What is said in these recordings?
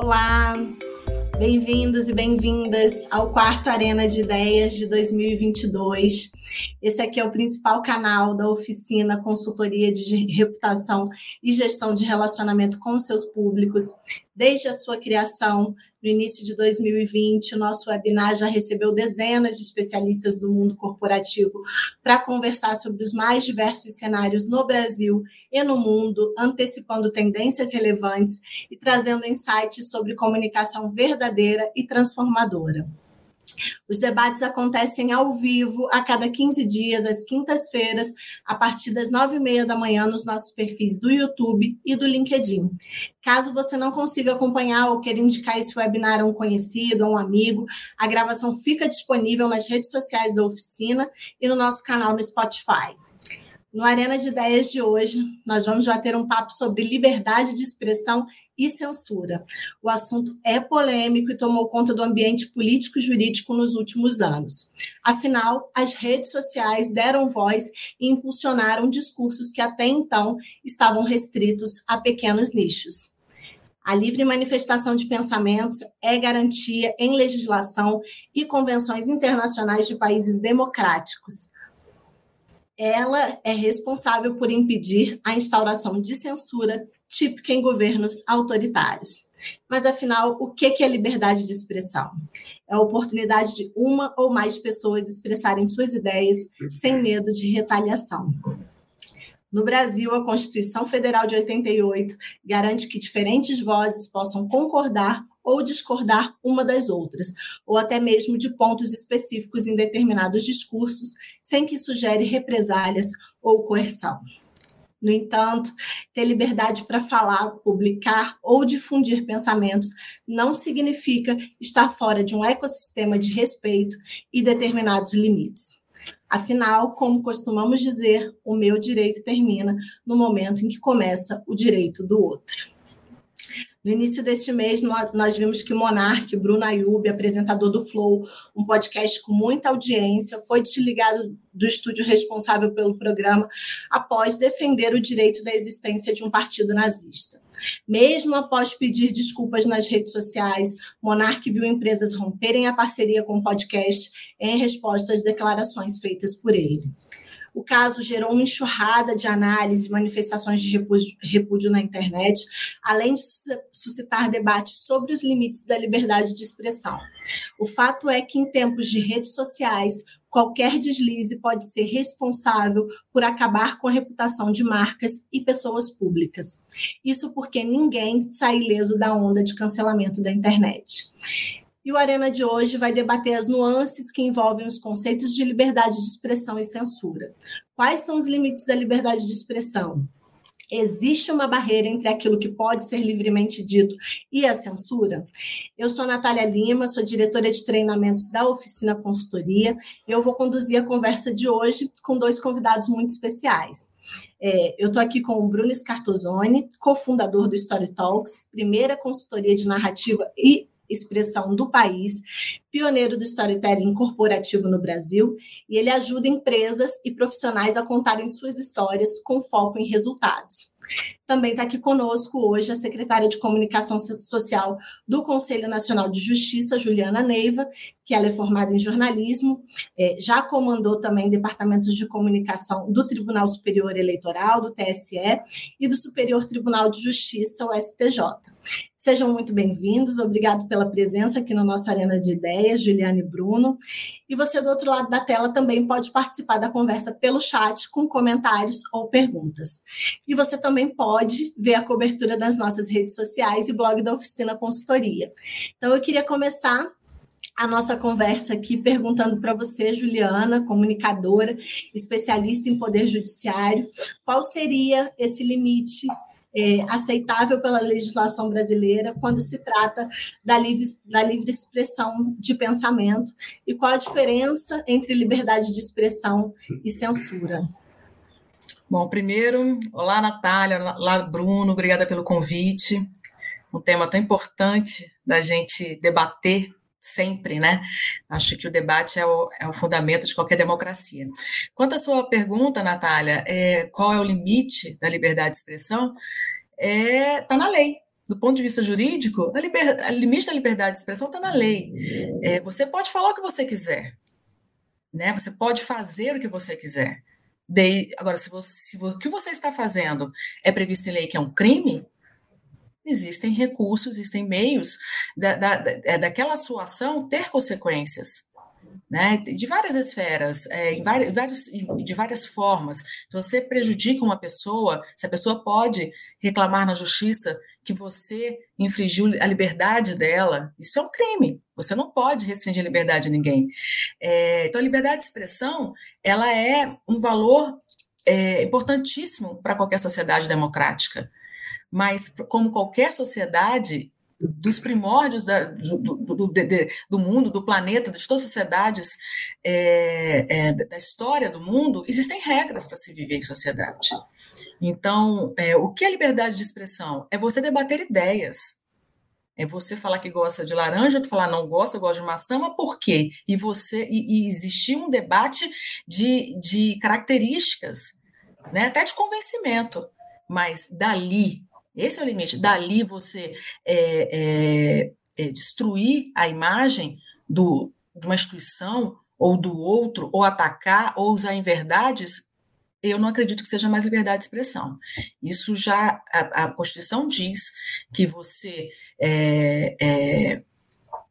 Olá, bem-vindos e bem-vindas ao quarto Arena de Ideias de 2022. Esse aqui é o principal canal da oficina Consultoria de Reputação e Gestão de Relacionamento com seus públicos. Desde a sua criação, no início de 2020, o nosso webinar já recebeu dezenas de especialistas do mundo corporativo para conversar sobre os mais diversos cenários no Brasil e no mundo, antecipando tendências relevantes e trazendo insights sobre comunicação verdadeira e transformadora. Os debates acontecem ao vivo a cada 15 dias, às quintas-feiras, a partir das nove e meia da manhã, nos nossos perfis do YouTube e do LinkedIn. Caso você não consiga acompanhar ou queira indicar esse webinar a um conhecido, a um amigo, a gravação fica disponível nas redes sociais da oficina e no nosso canal no Spotify. No Arena de Ideias de hoje, nós vamos bater um papo sobre liberdade de expressão e censura. O assunto é polêmico e tomou conta do ambiente político e jurídico nos últimos anos. Afinal, as redes sociais deram voz e impulsionaram discursos que até então estavam restritos a pequenos nichos. A livre manifestação de pensamentos é garantia em legislação e convenções internacionais de países democráticos ela é responsável por impedir a instauração de censura típica em governos autoritários. Mas, afinal, o que é liberdade de expressão? É a oportunidade de uma ou mais pessoas expressarem suas ideias sem medo de retaliação. No Brasil, a Constituição Federal de 88 garante que diferentes vozes possam concordar ou discordar uma das outras, ou até mesmo de pontos específicos em determinados discursos, sem que isso gere represálias ou coerção. No entanto, ter liberdade para falar, publicar ou difundir pensamentos não significa estar fora de um ecossistema de respeito e determinados limites. Afinal, como costumamos dizer, o meu direito termina no momento em que começa o direito do outro. No início deste mês, nós, vimos que Monarque, Bruno Ayub, apresentador do Flow, um podcast com muita audiência, foi desligado do estúdio responsável pelo programa após defender o direito da existência de um partido nazista. Mesmo após pedir desculpas nas redes sociais, Monarque viu empresas romperem a parceria com o podcast em resposta às declarações feitas por ele. O caso gerou uma enxurrada de análise manifestações de repúdio, repúdio na internet, além de suscitar debates sobre os limites da liberdade de expressão. O fato é que, em tempos de redes sociais, qualquer deslize pode ser responsável por acabar com a reputação de marcas e pessoas públicas. Isso porque ninguém sai ileso da onda de cancelamento da internet. E o Arena de hoje vai debater as nuances que envolvem os conceitos de liberdade de expressão e censura. Quais são os limites da liberdade de expressão? Existe uma barreira entre aquilo que pode ser livremente dito e a censura? Eu sou Natália Lima, sou diretora de treinamentos da Oficina Consultoria. Eu vou conduzir a conversa de hoje com dois convidados muito especiais. É, eu estou aqui com o Bruno Scartozoni, cofundador do Story Talks, primeira consultoria de narrativa e expressão do país, pioneiro do storytelling corporativo no Brasil, e ele ajuda empresas e profissionais a contarem suas histórias com foco em resultados. Também está aqui conosco hoje a secretária de Comunicação Social do Conselho Nacional de Justiça, Juliana Neiva, que ela é formada em jornalismo, é, já comandou também departamentos de comunicação do Tribunal Superior Eleitoral, do TSE, e do Superior Tribunal de Justiça, o STJ. Sejam muito bem-vindos, obrigado pela presença aqui no nosso Arena de Ideias, Juliane e Bruno. E você do outro lado da tela também pode participar da conversa pelo chat com comentários ou perguntas. E você também pode ver a cobertura das nossas redes sociais e blog da Oficina Consultoria. Então eu queria começar a nossa conversa aqui perguntando para você, Juliana, comunicadora, especialista em poder judiciário, qual seria esse limite é, aceitável pela legislação brasileira quando se trata da livre, da livre expressão de pensamento e qual a diferença entre liberdade de expressão e censura. Bom, primeiro, olá Natália, olá Bruno, obrigada pelo convite. Um tema tão importante da gente debater sempre, né? Acho que o debate é o, é o, fundamento de qualquer democracia. Quanto à sua pergunta, Natália, é, qual é o limite da liberdade de expressão? Está é, tá na lei. do ponto de vista jurídico, a, liber, a limite da liberdade de expressão está na lei. É, você pode falar o que você quiser, né? Você pode fazer o que você quiser. De, agora, se, você, se o que você está fazendo é previsto em lei que é um crime, existem recursos, existem meios da, da, da, é, daquela sua ação ter consequências né, de várias esferas, é, em vários, de várias formas. Se você prejudica uma pessoa, se a pessoa pode reclamar na justiça que você infringiu a liberdade dela, isso é um crime. Você não pode restringir a liberdade de ninguém. É, então, a liberdade de expressão, ela é um valor é, importantíssimo para qualquer sociedade democrática. Mas, como qualquer sociedade, dos primórdios da, do, do, do, mundo, do planeta, de todas as sociedades é, é, da história do mundo, existem regras para se viver em sociedade. Então, é, o que é liberdade de expressão? É você debater ideias. É você falar que gosta de laranja, tu falar não gosta, eu gosto de maçã, mas por quê? E você e, e existir um debate de, de características, né? até de convencimento. Mas dali esse é o limite. Dali você é, é, é destruir a imagem do, de uma instituição ou do outro, ou atacar, ou usar em verdades, eu não acredito que seja mais liberdade de expressão. Isso já, a, a Constituição diz que você é, é,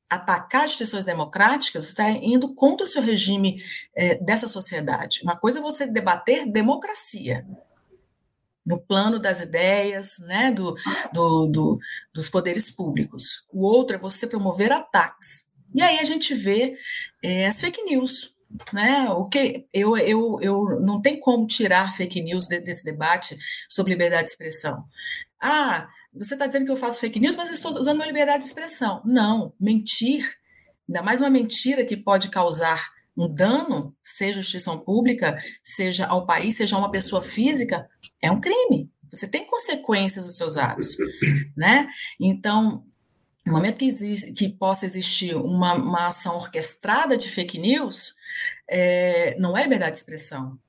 atacar instituições democráticas, está indo contra o seu regime é, dessa sociedade. Uma coisa é você debater democracia, no plano das ideias, né, do, do, do, dos poderes públicos. O outro é você promover ataques. E aí a gente vê é, as fake news. Né? O que eu, eu, eu não tem como tirar fake news de, desse debate sobre liberdade de expressão. Ah, você está dizendo que eu faço fake news, mas eu estou usando minha liberdade de expressão. Não, mentir, ainda mais uma mentira que pode causar um dano, seja a instituição pública, seja ao país, seja a uma pessoa física, é um crime. Você tem consequências dos seus atos, né? Então, no momento que, existe, que possa existir uma, uma, ação orquestrada de fake news, é, não é liberdade de expressão,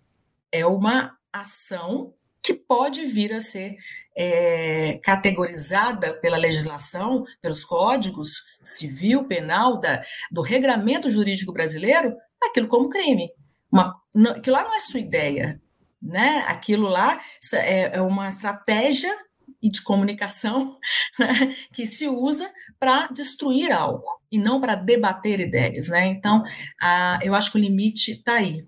é uma ação que pode vir a ser é, categorizada pela legislação, pelos códigos civil, penal, da, do regramento jurídico brasileiro, aquilo como crime. Uma, não, aquilo lá não é sua ideia, né? Aquilo lá é, é uma estratégia de comunicação né, que se usa para destruir algo e não para debater ideias, né? Então, a, eu acho que o limite está aí,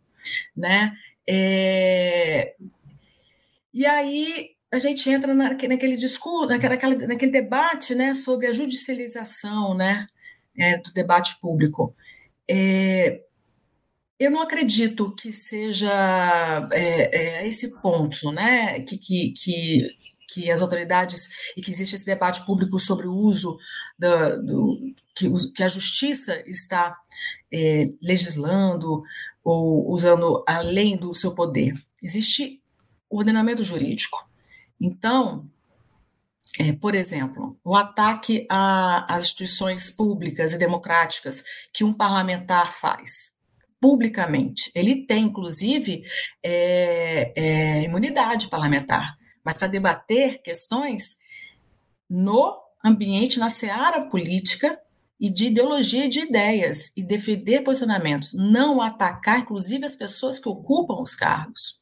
né? É, e aí a gente entra na, naquele discurso, naquela, naquele debate, né, sobre a judicialização, né, é, do debate público. É, eu não acredito que seja é, é, esse ponto, né, que, que, que, que, as autoridades e que existe esse debate público sobre o uso da, do, que, que, a justiça está é, legislando ou usando além do seu poder. Existe ordenamento jurídico. Então, é, por exemplo, o ataque às instituições públicas e democráticas que um parlamentar faz publicamente. Ele tem, inclusive, é, é, imunidade parlamentar, mas para debater questões no ambiente, na seara política e de ideologia e de ideias, e defender posicionamentos, não atacar, inclusive, as pessoas que ocupam os cargos.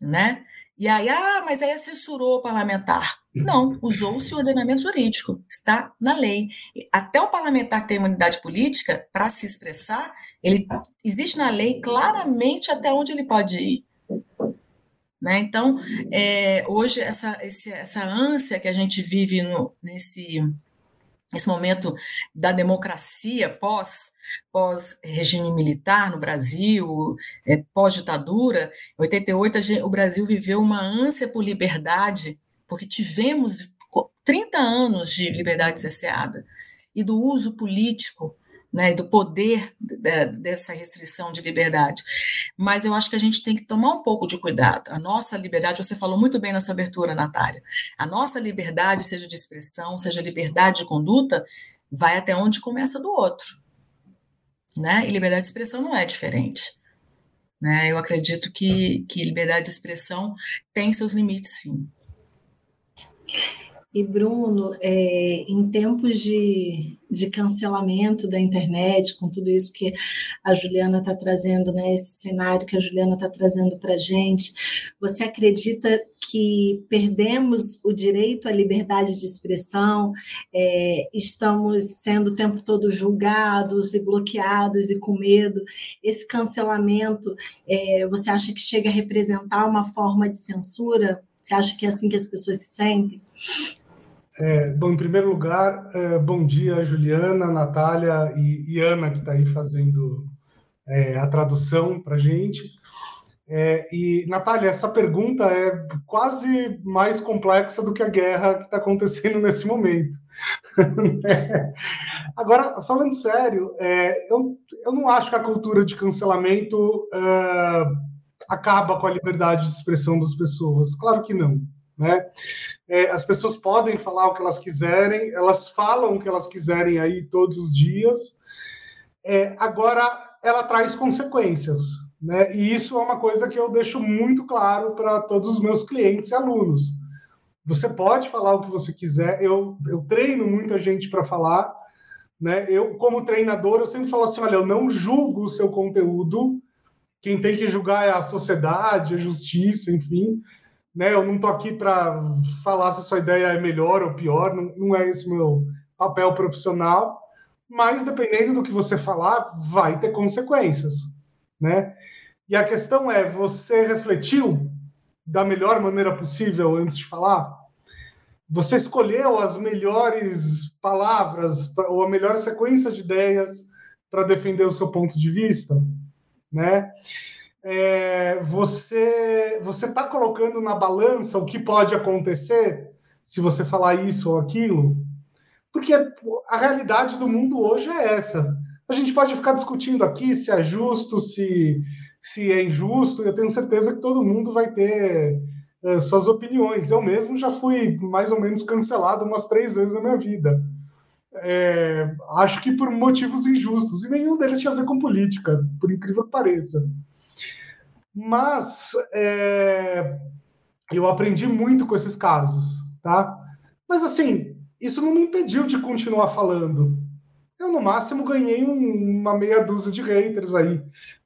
Né? E aí, ah, mas aí censurou o parlamentar. Não, usou-se o ordenamento jurídico, está na lei. Até o parlamentar que tem imunidade política, para se expressar, ele existe na lei claramente até onde ele pode ir. Né? Então, é, hoje, essa, esse, essa ânsia que a gente vive no, nesse, nesse momento da democracia pós pós regime militar no Brasil, é, pós ditadura, em 88 o Brasil viveu uma ânsia por liberdade porque tivemos 30 anos de liberdade cerceada e do uso político né, do poder dessa restrição de liberdade. Mas eu acho que a gente tem que tomar um pouco de cuidado. A nossa liberdade, você falou muito bem na sua abertura, Natália, a nossa liberdade, seja de expressão, seja liberdade de conduta, vai até onde começa do outro. Né? E liberdade de expressão não é diferente. Né? Eu acredito que, que liberdade de expressão tem seus limites, sim. E, Bruno, é, em tempos de, de cancelamento da internet, com tudo isso que a Juliana está trazendo, né, esse cenário que a Juliana está trazendo para a gente, você acredita que perdemos o direito à liberdade de expressão, é, estamos sendo o tempo todo julgados e bloqueados e com medo? Esse cancelamento, é, você acha que chega a representar uma forma de censura? Você acha que é assim que as pessoas se sentem? É, bom, em primeiro lugar, é, bom dia, Juliana, Natália e, e Ana, que está aí fazendo é, a tradução para a gente. É, e, Natália, essa pergunta é quase mais complexa do que a guerra que está acontecendo nesse momento. Agora, falando sério, é, eu, eu não acho que a cultura de cancelamento é, acaba com a liberdade de expressão das pessoas. Claro que não. Né? É, as pessoas podem falar o que elas quiserem, elas falam o que elas quiserem aí todos os dias. É, agora, ela traz consequências, né? E isso é uma coisa que eu deixo muito claro para todos os meus clientes e alunos. Você pode falar o que você quiser. Eu, eu treino muita gente para falar, né? Eu, como treinador, eu sempre falo assim: olha, eu não julgo o seu conteúdo. Quem tem que julgar é a sociedade, a justiça, enfim né? Eu não estou aqui para falar se sua ideia é melhor ou pior, não, não é esse meu papel profissional, mas dependendo do que você falar, vai ter consequências, né? E a questão é, você refletiu da melhor maneira possível antes de falar? Você escolheu as melhores palavras ou a melhor sequência de ideias para defender o seu ponto de vista, né? é, você você está colocando na balança o que pode acontecer se você falar isso ou aquilo? Porque a realidade do mundo hoje é essa. A gente pode ficar discutindo aqui se é justo, se, se é injusto, eu tenho certeza que todo mundo vai ter é, suas opiniões. Eu mesmo já fui mais ou menos cancelado umas três vezes na minha vida. É, acho que por motivos injustos, e nenhum deles tinha a ver com política, por incrível que pareça. Mas é, eu aprendi muito com esses casos, tá? Mas assim, isso não me impediu de continuar falando. Eu, no máximo, ganhei um, uma meia dúzia de haters aí.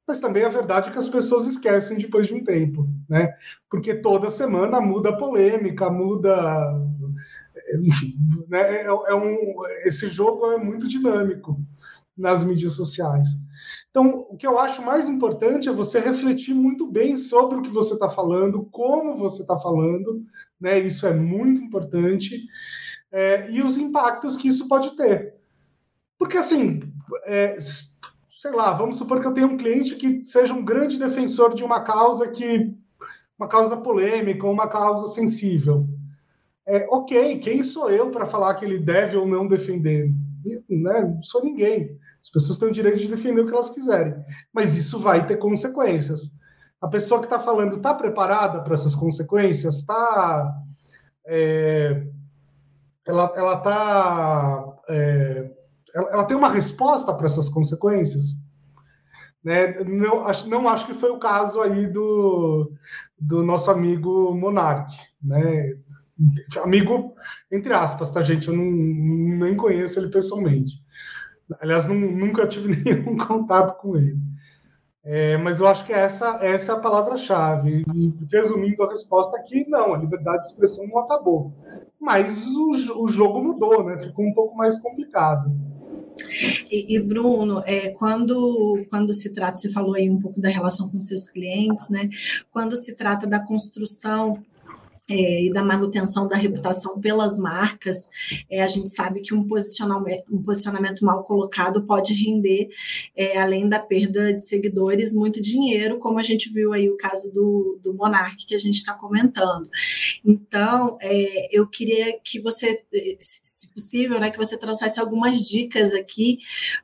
Mas também a verdade é que as pessoas esquecem depois de um tempo, né? Porque toda semana muda a polêmica, muda. Enfim, né? é, é um, esse jogo é muito dinâmico nas mídias sociais. Então, o que eu acho mais importante é você refletir muito bem sobre o que você está falando, como você está falando, né? Isso é muito importante, é, e os impactos que isso pode ter. Porque, assim, é, sei lá, vamos supor que eu tenha um cliente que seja um grande defensor de uma causa que. uma causa polêmica, uma causa sensível. É, ok, quem sou eu para falar que ele deve ou não defender? Né? Não sou ninguém. As pessoas têm o direito de defender o que elas quiserem, mas isso vai ter consequências. A pessoa que está falando está preparada para essas consequências? Está. É, ela ela está. É, ela, ela, tem uma resposta para essas consequências? Né? Não, acho, não acho que foi o caso aí do, do nosso amigo Monark, né? Amigo, entre aspas, tá, gente? Eu não, nem conheço ele pessoalmente. Aliás, não, nunca tive nenhum contato com ele. É, mas eu acho que essa, essa é a palavra-chave. E, resumindo a resposta aqui, não, a liberdade de expressão não acabou. Mas o, o jogo mudou, né? Ficou um pouco mais complicado. E, e, Bruno, é, quando, quando se trata, você falou aí um pouco da relação com seus clientes, né? Quando se trata da construção é, e da manutenção da reputação pelas marcas, é, a gente sabe que um posicionamento, um posicionamento mal colocado pode render, é, além da perda de seguidores, muito dinheiro, como a gente viu aí o caso do, do Monark que a gente está comentando. Então, é, eu queria que você, se possível, né, que você trouxesse algumas dicas aqui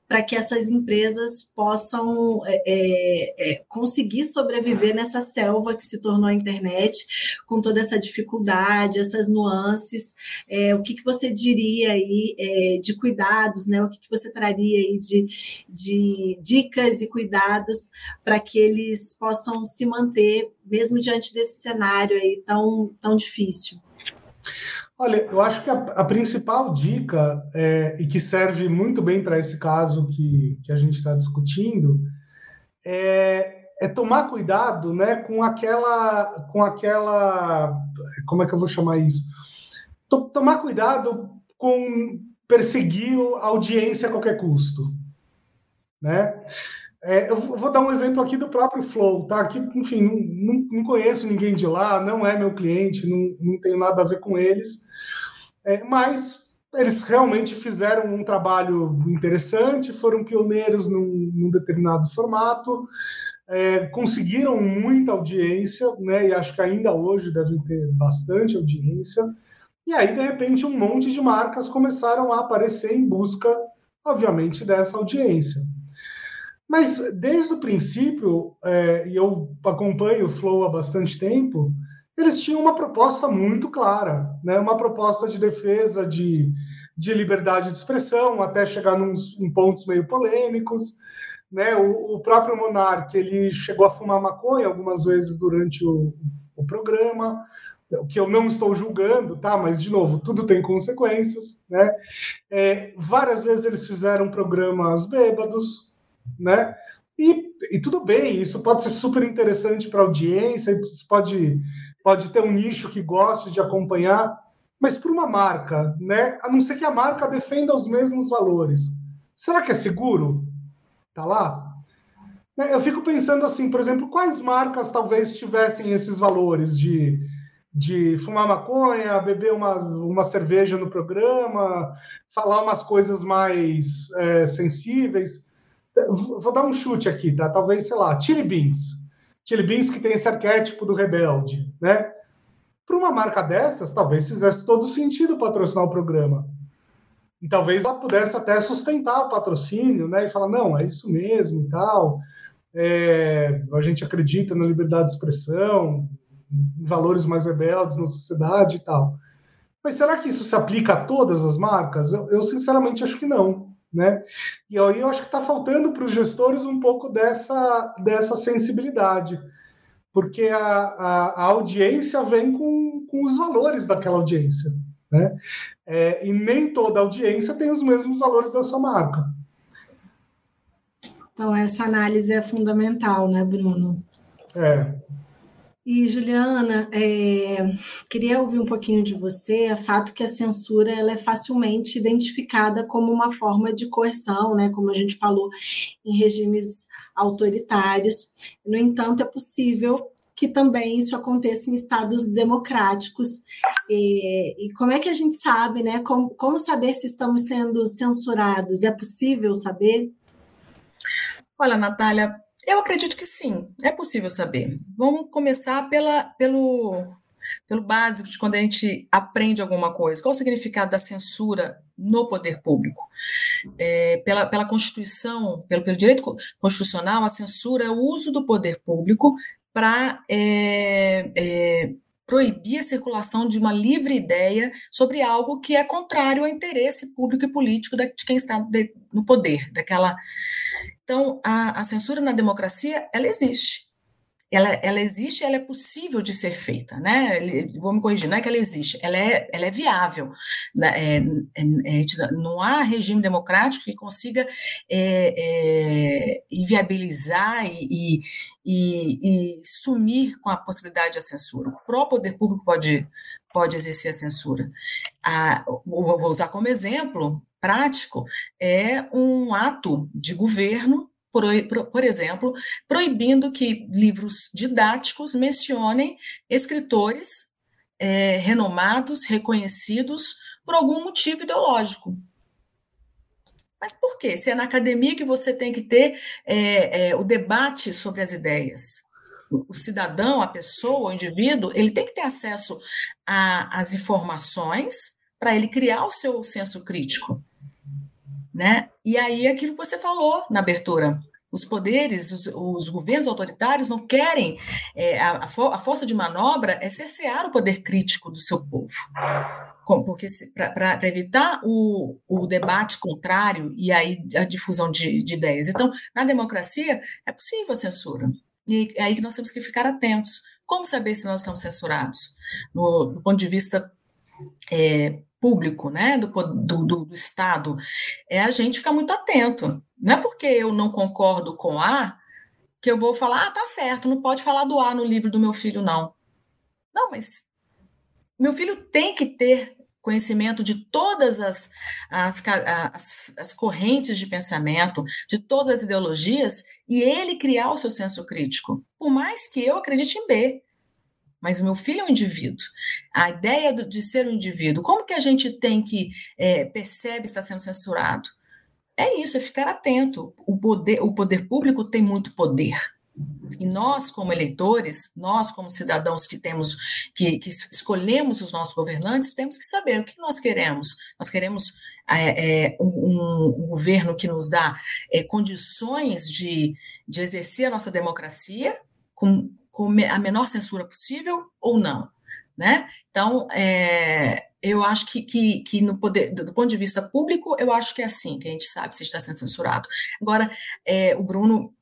para que essas empresas possam é, é, é, conseguir sobreviver nessa selva que se tornou a internet, com toda essa dificuldade, essas nuances. É, o que, que você diria aí é, de cuidados, né? O que, que você traria aí de, de dicas e cuidados para que eles possam se manter, mesmo diante desse cenário aí tão, tão difícil? Olha, eu acho que a, a principal dica, é, e que serve muito bem para esse caso que, que a gente está discutindo, é, é, tomar cuidado né, com aquela. com aquela. Como é que eu vou chamar isso? tomar cuidado com perseguir a audiência a qualquer custo. Né? É, eu vou dar um exemplo aqui do próprio Flow, tá? Que, enfim, não, não, não, conheço ninguém de lá, não é meu cliente, não, não tenho nada a ver com eles, é, mas eles realmente fizeram um trabalho interessante, foram pioneiros num, num determinado formato, é, conseguiram muita audiência, né? E acho que ainda hoje devem ter bastante audiência. E aí, de repente, um monte de marcas começaram a aparecer em busca, obviamente, dessa audiência. Mas desde o princípio, é, e eu acompanho o Flow há bastante tempo, eles tinham uma proposta muito clara, né? uma proposta de defesa de, de liberdade de expressão, até chegar nos, em pontos meio polêmicos. Né? O, o próprio Monark ele chegou a fumar maconha algumas vezes durante o, o programa, o que eu não estou julgando, tá? Mas de novo, tudo tem consequências, né? É, várias vezes eles fizeram programas bêbados, né? E, e tudo bem, isso pode ser super interessante para audiência, isso pode, pode ter um nicho que goste de acompanhar, mas para uma marca, né? A não ser que a marca defenda os mesmos valores. Será que é seguro? Tá lá? Né, eu fico pensando assim, por exemplo, quais marcas talvez tivessem esses valores de, de fumar maconha, beber uma, uma cerveja no programa, falar umas coisas mais é, sensíveis. Vou dar um chute aqui, tá? Talvez, sei lá, Chili Beans. Chili Beans que tem esse arquétipo do rebelde, né? Para uma marca dessas, talvez fizesse todo sentido patrocinar o programa. E talvez ela pudesse até sustentar o patrocínio, né? E falar, não, é isso mesmo e tal. É, a gente acredita na liberdade de expressão, em valores mais rebeldes na sociedade e tal. Mas será que isso se aplica a todas as marcas? Eu, eu sinceramente acho que não. Né? E aí eu acho que está faltando para os gestores um pouco dessa, dessa sensibilidade, porque a, a, a audiência vem com, com os valores daquela audiência. Né? É, e nem toda audiência tem os mesmos valores da sua marca. Então, essa análise é fundamental, né, Bruno? É. E, Juliana, é, queria ouvir um pouquinho de você, a fato que a censura ela é facilmente identificada como uma forma de coerção, né, como a gente falou, em regimes autoritários. No entanto, é possível que também isso aconteça em estados democráticos. E, e como é que a gente sabe, né? Como, como saber se estamos sendo censurados? É possível saber? Olha, Natália, eu acredito que sim, é possível saber. Vamos começar pela, pelo, pelo básico de quando a gente aprende alguma coisa. Qual o significado da censura no poder público? É, pela, pela Constituição, pelo, pelo direito constitucional, a censura é o uso do poder público para é, é, proibir a circulação de uma livre ideia sobre algo que é contrário ao interesse público e político de quem está no poder, daquela. Então, a, a, censura na democracia, ela existe. Ela, ela existe, ela é possível de ser feita, né? Vou me corrigir, não é que ela existe, ela é, ela é viável. Né? É, é, é, não há regime democrático que consiga é, é, inviabilizar e, e, e, sumir com a possibilidade da censura. O próprio poder público pode, pode exercer a censura. Ah, vou usar como exemplo prático, é um ato de governo por, por, exemplo, proibindo que livros didáticos mencionem escritores é, renomados, reconhecidos por algum motivo ideológico. Mas por quê? Se é na academia que você tem que ter é, é, o debate sobre as ideias. O cidadão, a pessoa, o indivíduo, ele tem que ter acesso às informações para ele criar o seu senso crítico. Né? E aí, aquilo que você falou na abertura, os poderes, os, os governos autoritários não querem, é, a, a, for, a, força de manobra é cercear o poder crítico do seu povo. porque para evitar o, o, debate contrário e aí a difusão de, de, ideias. Então, na democracia, é possível a censura. E é aí que nós temos que ficar atentos. Como saber se nós estamos censurados? No, do ponto de vista é, público, né, do, do, do, do Estado, é a gente ficar muito atento. Não é porque eu não concordo com A que eu vou falar, ah, tá certo, não pode falar do A no livro do meu filho, não. Não, mas meu filho tem que ter conhecimento de todas as, as, as, as, correntes de pensamento, de todas as ideologias, e ele criar o seu senso crítico. Por mais que eu acredite em B. Mas o meu filho é um indivíduo. A ideia de ser um indivíduo, como que a gente tem que é, percebe está sendo censurado? É isso, é ficar atento. O poder, o poder público tem muito poder. E nós, como eleitores, nós, como cidadãos que temos, que, que escolhemos os nossos governantes, temos que saber o que nós queremos. Nós queremos é, é, um, um, governo que nos dá é, condições de, de exercer a nossa democracia com, com a menor censura possível ou não. Né? Então, é, eu acho que, que, que, no poder, do, ponto de vista público, eu acho que é assim, que a gente sabe se está sendo censurado. Agora, é, o Bruno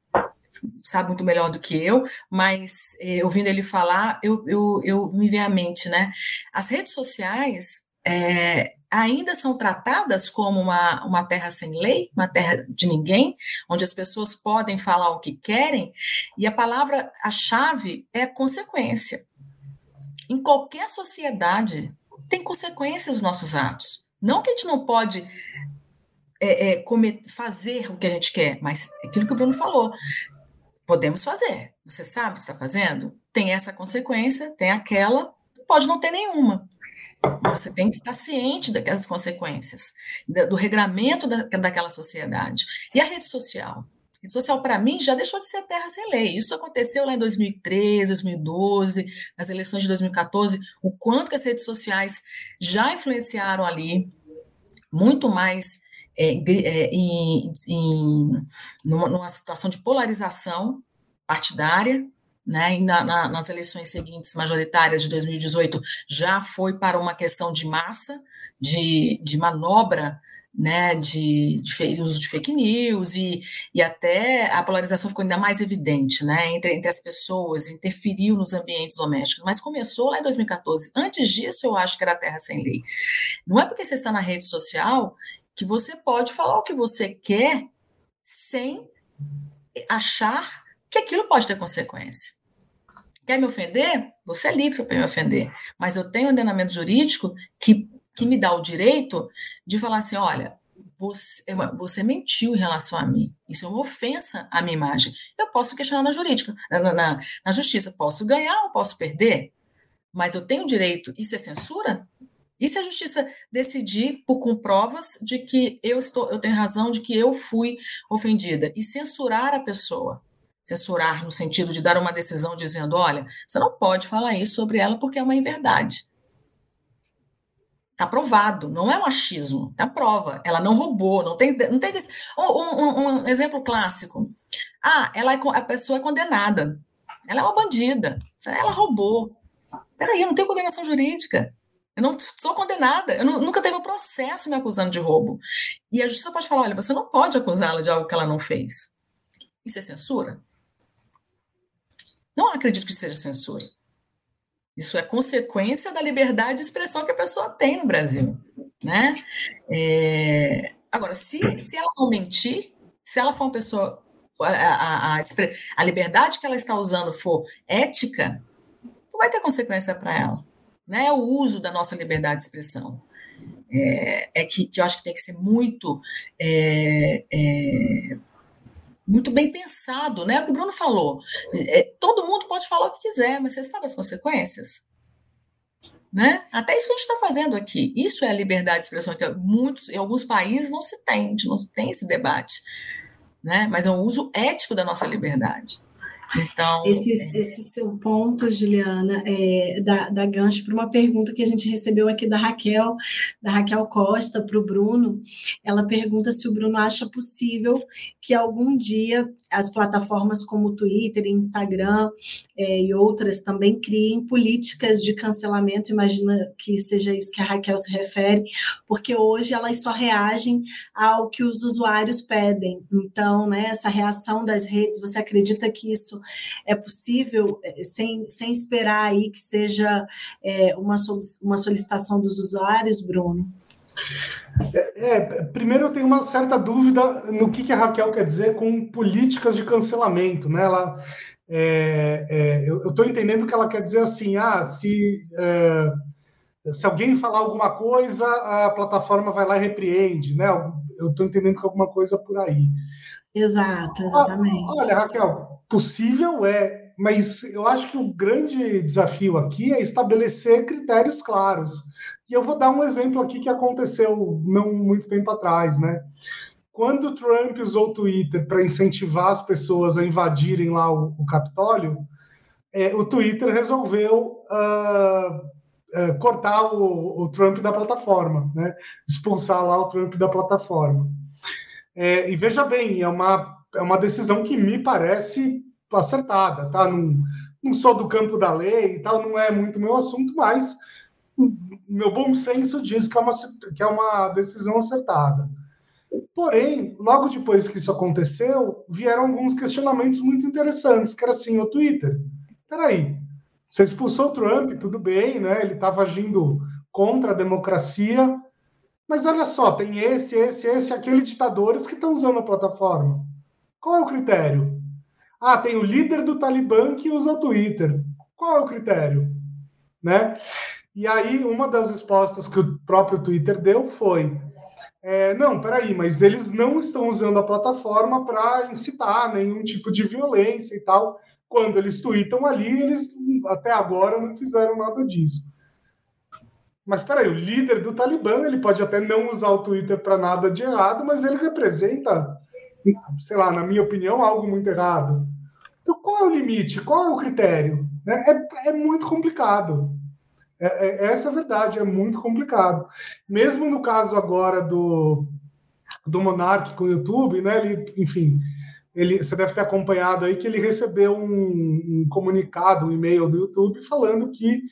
sabe muito melhor do que eu, mas eh, ouvindo ele falar, eu, eu, eu me vejo à mente, né? As redes sociais é, ainda são tratadas como uma, uma terra sem lei, uma terra de ninguém, onde as pessoas podem falar o que querem, e a palavra, a chave é consequência. Em qualquer sociedade, tem consequências os nossos atos. Não que a gente não pode é, é, comer, fazer o que a gente quer, mas é aquilo que o Bruno falou, Podemos fazer. Você sabe o que está fazendo? Tem essa consequência, tem aquela, pode não ter nenhuma. Você tem que estar ciente daquelas consequências, do regramento da, daquela sociedade. E a rede social? A rede social, para mim, já deixou de ser terra sem lei. Isso aconteceu lá em 2013, 2012, nas eleições de 2014, o quanto que as redes sociais já influenciaram ali, muito mais é, é, em, em, numa, numa, situação de polarização partidária, né, e na, na, nas eleições seguintes, majoritárias de 2018, já foi para uma questão de massa, de, de manobra né, de, de uso de fake news e, e até a polarização ficou ainda mais evidente, né, entre, entre as pessoas, interferiu nos ambientes domésticos, mas começou lá em 2014. Antes disso, eu acho que era terra sem lei. Não é porque você está na rede social que você pode falar o que você quer sem achar que aquilo pode ter consequência. Quer me ofender? Você é livre para me ofender. Mas eu tenho um ordenamento jurídico que, que me dá o direito de falar assim: olha, você, você mentiu em relação a mim. Isso é uma ofensa à minha imagem. Eu posso questionar na jurídica, na, na, na justiça. Posso ganhar ou posso perder? Mas eu tenho direito. Isso é censura? E se a justiça decidir por com provas de que eu estou, eu tenho razão de que eu fui ofendida e censurar a pessoa, censurar no sentido de dar uma decisão dizendo, olha, você não pode falar isso sobre ela porque é uma inverdade. Está provado, não é machismo, tá prova. Ela não roubou, não tem, não tem um, um, um exemplo clássico. Ah, ela é, a pessoa é condenada. Ela é uma bandida. Ela roubou. Peraí, eu não tenho condenação jurídica. Eu não sou condenada, eu não, nunca teve um processo me acusando de roubo. E a justiça pode falar: olha, você não pode acusá-la de algo que ela não fez. Isso é censura? Não acredito que seja censura. Isso é consequência da liberdade de expressão que a pessoa tem no Brasil. Né? É... Agora, se, se ela não mentir, se ela for uma pessoa. A, a, a, a liberdade que ela está usando for ética, não vai ter consequência para ela né, o uso da nossa liberdade de expressão. É, é que, que, eu acho que tem que ser muito é, é, muito bem pensado, né? O que o Bruno falou. É, todo mundo pode falar o que quiser, mas você sabe as consequências? Né? Até isso que a gente está fazendo aqui. Isso é a liberdade de expressão, que muitos, em alguns países não se tem, a gente não tem esse debate. Né? Mas é um uso ético da nossa liberdade. Então, esse, é... esse seu ponto, Juliana, é, dá, dá gancho para uma pergunta que a gente recebeu aqui da Raquel, da Raquel Costa para o Bruno. Ela pergunta se o Bruno acha possível que algum dia as plataformas como Twitter, Instagram é, e outras também criem políticas de cancelamento. Imagina que seja isso que a Raquel se refere, porque hoje elas só reagem ao que os usuários pedem. Então, né, essa reação das redes, você acredita que isso é possível é, sem, sem esperar aí que seja é, uma, uma solicitação dos usuários, Bruno? É, é, primeiro eu tenho uma certa dúvida no que, que a Raquel quer dizer com políticas de cancelamento, né? Ela, é, é, eu estou entendendo que ela quer dizer assim, ah, se é, se alguém falar alguma coisa, a plataforma vai lá e repreende, né? Eu estou entendendo que alguma coisa por aí. Exato, exatamente. Olha, Raquel, possível é, mas eu acho que o grande desafio aqui é estabelecer critérios claros. E eu vou dar um exemplo aqui que aconteceu não muito tempo atrás, né? Quando o Trump usou o Twitter para incentivar as pessoas a invadirem lá o, o Capitólio, é, o Twitter resolveu uh, uh, cortar o, o, Trump da plataforma, né? expulsar lá o Trump da plataforma. É, e veja bem, é uma, é uma decisão que me parece acertada, tá? Não, não sou do campo da lei e tal, não é muito meu assunto, mas meu bom senso diz que é uma, que é uma decisão acertada. Porém, logo depois que isso aconteceu, vieram alguns questionamentos muito interessantes, que era assim, o Twitter, peraí, você expulsou o Trump, tudo bem, né? Ele estava agindo contra a democracia, mas olha só, tem esse, esse, esse, aquele ditadores que estão usando a plataforma. Qual é o critério? Ah, tem o líder do Talibã que usa Twitter. Qual é o critério? Né? E aí, uma das respostas que o próprio Twitter deu foi: é, não, peraí, mas eles não estão usando a plataforma para incitar nenhum tipo de violência e tal. Quando eles tweetam ali, eles até agora não fizeram nada disso. Mas peraí, o líder do Talibã ele pode até não usar o Twitter para nada de errado, mas ele representa, sei lá, na minha opinião, algo muito errado. Então, qual é o limite? Qual é o critério? É, é muito complicado. É, é, essa é a verdade, é muito complicado. Mesmo no caso agora do, do Monark com o YouTube, né? Ele, enfim, ele, você deve ter acompanhado aí que ele recebeu um, um comunicado, um e-mail do YouTube falando que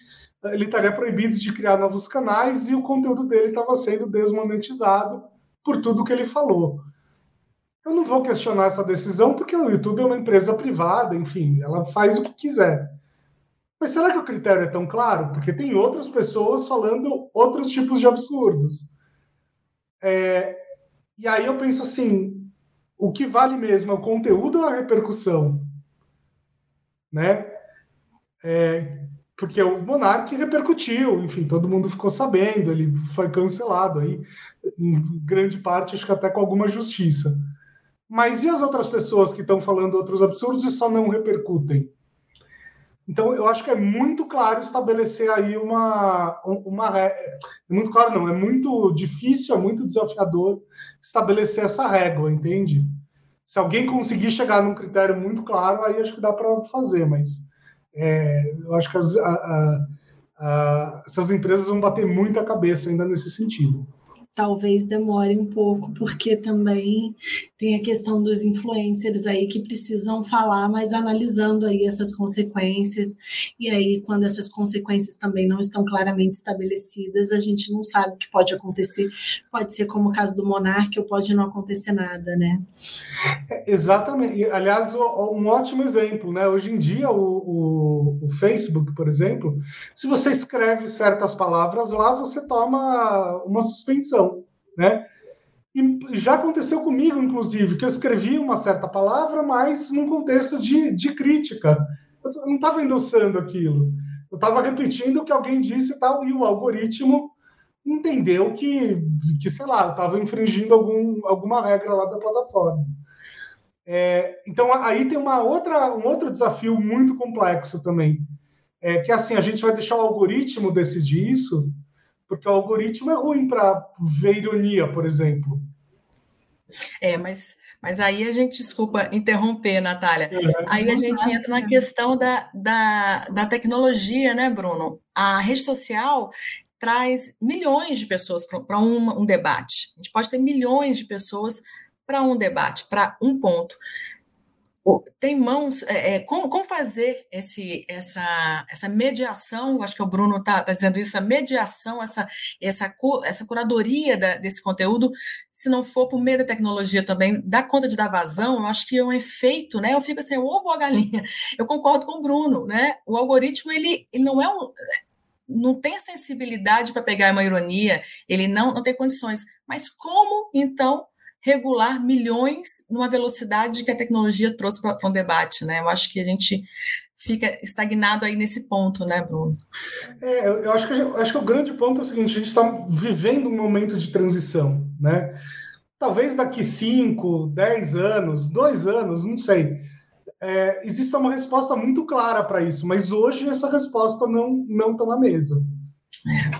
eh, ele estaria proibido de criar novos canais e o conteúdo dele estava sendo desmonetizado por tudo que ele falou. Eu não vou questionar essa decisão porque o YouTube é uma empresa privada, enfim, ela faz o que quiser. Mas será que o critério é tão claro? Porque tem outras pessoas falando outros tipos de absurdos. É, e aí eu penso assim: o que vale mesmo é o conteúdo ou a repercussão? Né? É, porque o Monark repercutiu, enfim, todo mundo ficou sabendo, ele foi cancelado aí, em grande parte, acho que até com alguma justiça. Mas e as outras pessoas que estão falando outros absurdos e só não repercutem? Então, eu acho que é muito claro estabelecer aí uma. uma é muito claro, não, é muito difícil, é muito desafiador estabelecer essa régua, entende? Se alguém conseguir chegar num critério muito claro, aí acho que dá para fazer, mas é, eu acho que as, a, a, a, essas empresas vão bater muita cabeça ainda nesse sentido talvez demore um pouco, porque também tem a questão dos influencers aí que precisam falar, mas analisando aí essas consequências, e aí quando essas consequências também não estão claramente estabelecidas, a gente não sabe o que pode acontecer, pode ser como o caso do Monark, ou pode não acontecer nada, né? É, exatamente, aliás, um ótimo exemplo, né? Hoje em dia, o, o, o Facebook, por exemplo, se você escreve certas palavras lá, você toma uma suspensão, né? E já aconteceu comigo, inclusive, que eu escrevi uma certa palavra, mas num contexto de, de crítica. Eu não estava endossando aquilo. Eu estava repetindo o que alguém disse e tal, e o algoritmo entendeu que, que sei lá, eu estava infringindo algum, alguma regra lá da plataforma. É, então, aí tem uma outra, um outro desafio muito complexo também, é que assim, a gente vai deixar o algoritmo decidir isso, porque o algoritmo é ruim para ver ironia, por exemplo. É, mas, mas aí a gente, desculpa interromper, Natália, é, aí a gente entra na questão da, da, da tecnologia, né, Bruno? A rede social traz milhões de pessoas para um, um debate. A gente pode ter milhões de pessoas para um debate, para um ponto. Tem mãos, é, é, como, como, fazer esse, essa, essa mediação, acho que o Bruno está tá dizendo isso, a mediação, essa, essa, essa curadoria da, desse conteúdo, se não for por meio da tecnologia também, dá conta de dar vazão, eu acho que é um efeito, né? Eu fico assim, ovo a galinha? Eu concordo com o Bruno, né? O algoritmo, ele, ele não é um não tem a sensibilidade para pegar uma ironia, ele não, não tem condições. Mas como, então, regular milhões numa velocidade que a tecnologia trouxe para um debate, né? Eu acho que a gente fica estagnado aí nesse ponto, né, Bruno? É, eu acho que, eu acho que o grande ponto é o seguinte: a gente está vivendo um momento de transição, né? Talvez daqui 5, 10 anos, dois anos, não sei. É, exista uma resposta muito clara para isso, mas hoje essa resposta não não está na mesa. É.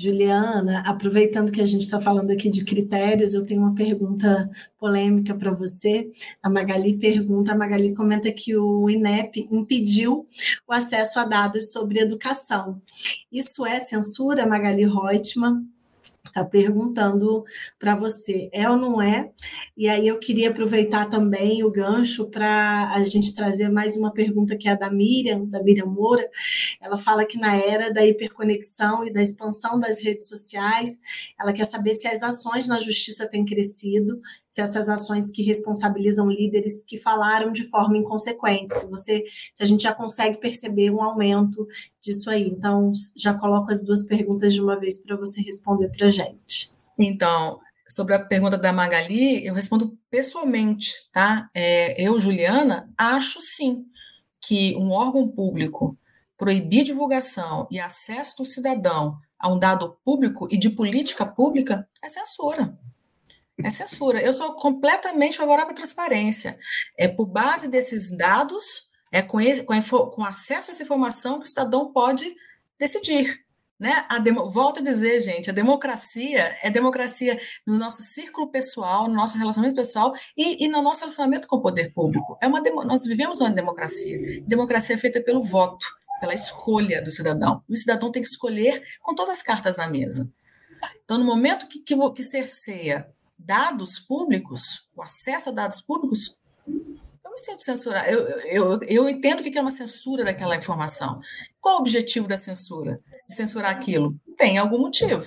Juliana, aproveitando que a gente está falando aqui de critérios, eu tenho uma pergunta polêmica para você. A Magali pergunta, a Magali comenta que o INEP impediu o acesso a dados sobre educação. Isso é censura, Magali Reutemann? Está perguntando para você, é ou não é? E aí eu queria aproveitar também o gancho para a gente trazer mais uma pergunta que é da Miriam, da Miriam Moura. Ela fala que na era da hiperconexão e da expansão das redes sociais, ela quer saber se as ações na justiça têm crescido, se essas ações que responsabilizam líderes que falaram de forma inconsequente, se você, se a gente já consegue perceber um aumento disso aí. Então, já coloco as duas perguntas de uma vez para você responder para a gente. Então, sobre a pergunta da Magali, eu respondo pessoalmente, tá? É, eu, Juliana, acho sim que um órgão público proibir divulgação e acesso do cidadão a um dado público e de política pública é censura. É censura. Eu sou completamente favorável à transparência. É por base desses dados, é com, esse, com, a, com acesso a essa informação que o cidadão pode decidir. Né? A demo, volto a dizer, gente, a democracia é democracia no nosso círculo pessoal, no nosso relacionamento pessoal e, e no nosso relacionamento com o poder público. É uma nós vivemos numa democracia. Democracia é feita pelo voto, pela escolha do cidadão. O cidadão tem que escolher com todas as cartas na mesa. Então, no momento que, que, que cerceia dados públicos, o acesso a dados públicos, eu me sinto censurado. Eu, eu, eu entendo o que é uma censura daquela informação. Qual o objetivo da censura? De censurar aquilo? Tem algum motivo.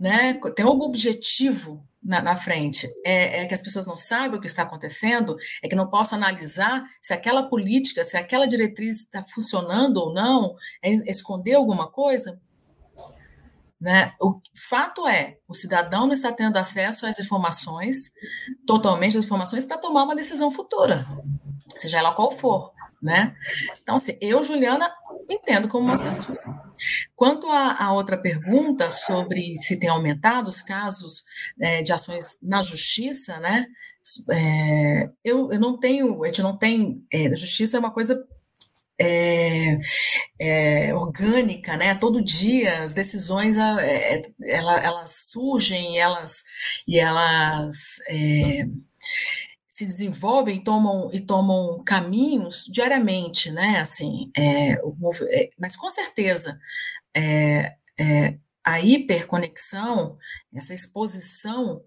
Né? Tem algum objetivo na, na, frente. É, é, que as pessoas não saibam o que está acontecendo, é que não possam analisar se aquela política, se aquela diretriz está funcionando ou não, é esconder alguma coisa. Né? O fato é, o cidadão não está tendo acesso às informações, totalmente às informações, para tomar uma decisão futura, seja ela qual for. Né? Então, assim, eu, Juliana, entendo como uma censura. Quanto à outra pergunta sobre se tem aumentado os casos é, de ações na justiça, né? É, eu, eu não tenho, a gente não tem, é, a justiça é uma coisa é, é, orgânica, né? Todo dia as decisões é, elas, elas surgem elas, e elas é, se desenvolvem tomam, e tomam caminhos diariamente, né? Assim, é, é, mas com certeza a hiperconexão, essa exposição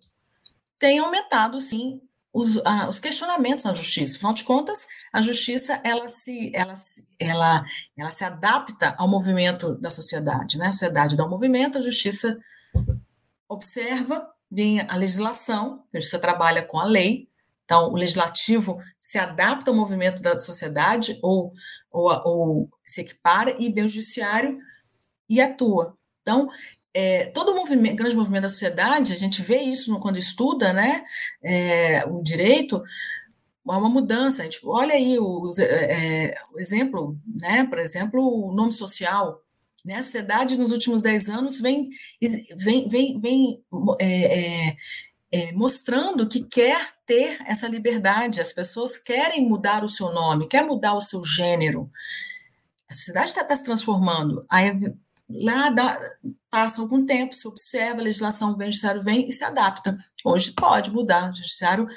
tem aumentado, sim, os, os, questionamentos na justiça. Afinal de contas, a justiça ela se, ela, ela, ela se adapta ao movimento da sociedade. Né? A sociedade dá um movimento, a justiça observa, vem a legislação, a justiça trabalha com a lei, então o legislativo se adapta ao movimento da sociedade ou, ou, ou se equipara e vem o judiciário e atua. Então, é, todo movimento, grande movimento da sociedade, a gente vê isso quando estuda né, é, o direito, há uma mudança. A gente, olha aí o, é, o exemplo, né, por exemplo, o nome social. Né, a sociedade, nos últimos dez anos, vem, vem, vem, vem é, é, é, mostrando que quer ter essa liberdade. As pessoas querem mudar o seu nome, quer mudar o seu gênero. A sociedade está tá se transformando. Aí Lá dá, passa algum tempo, se observa, a legislação vem, o judiciário vem e se adapta. Hoje pode mudar, o judiciário,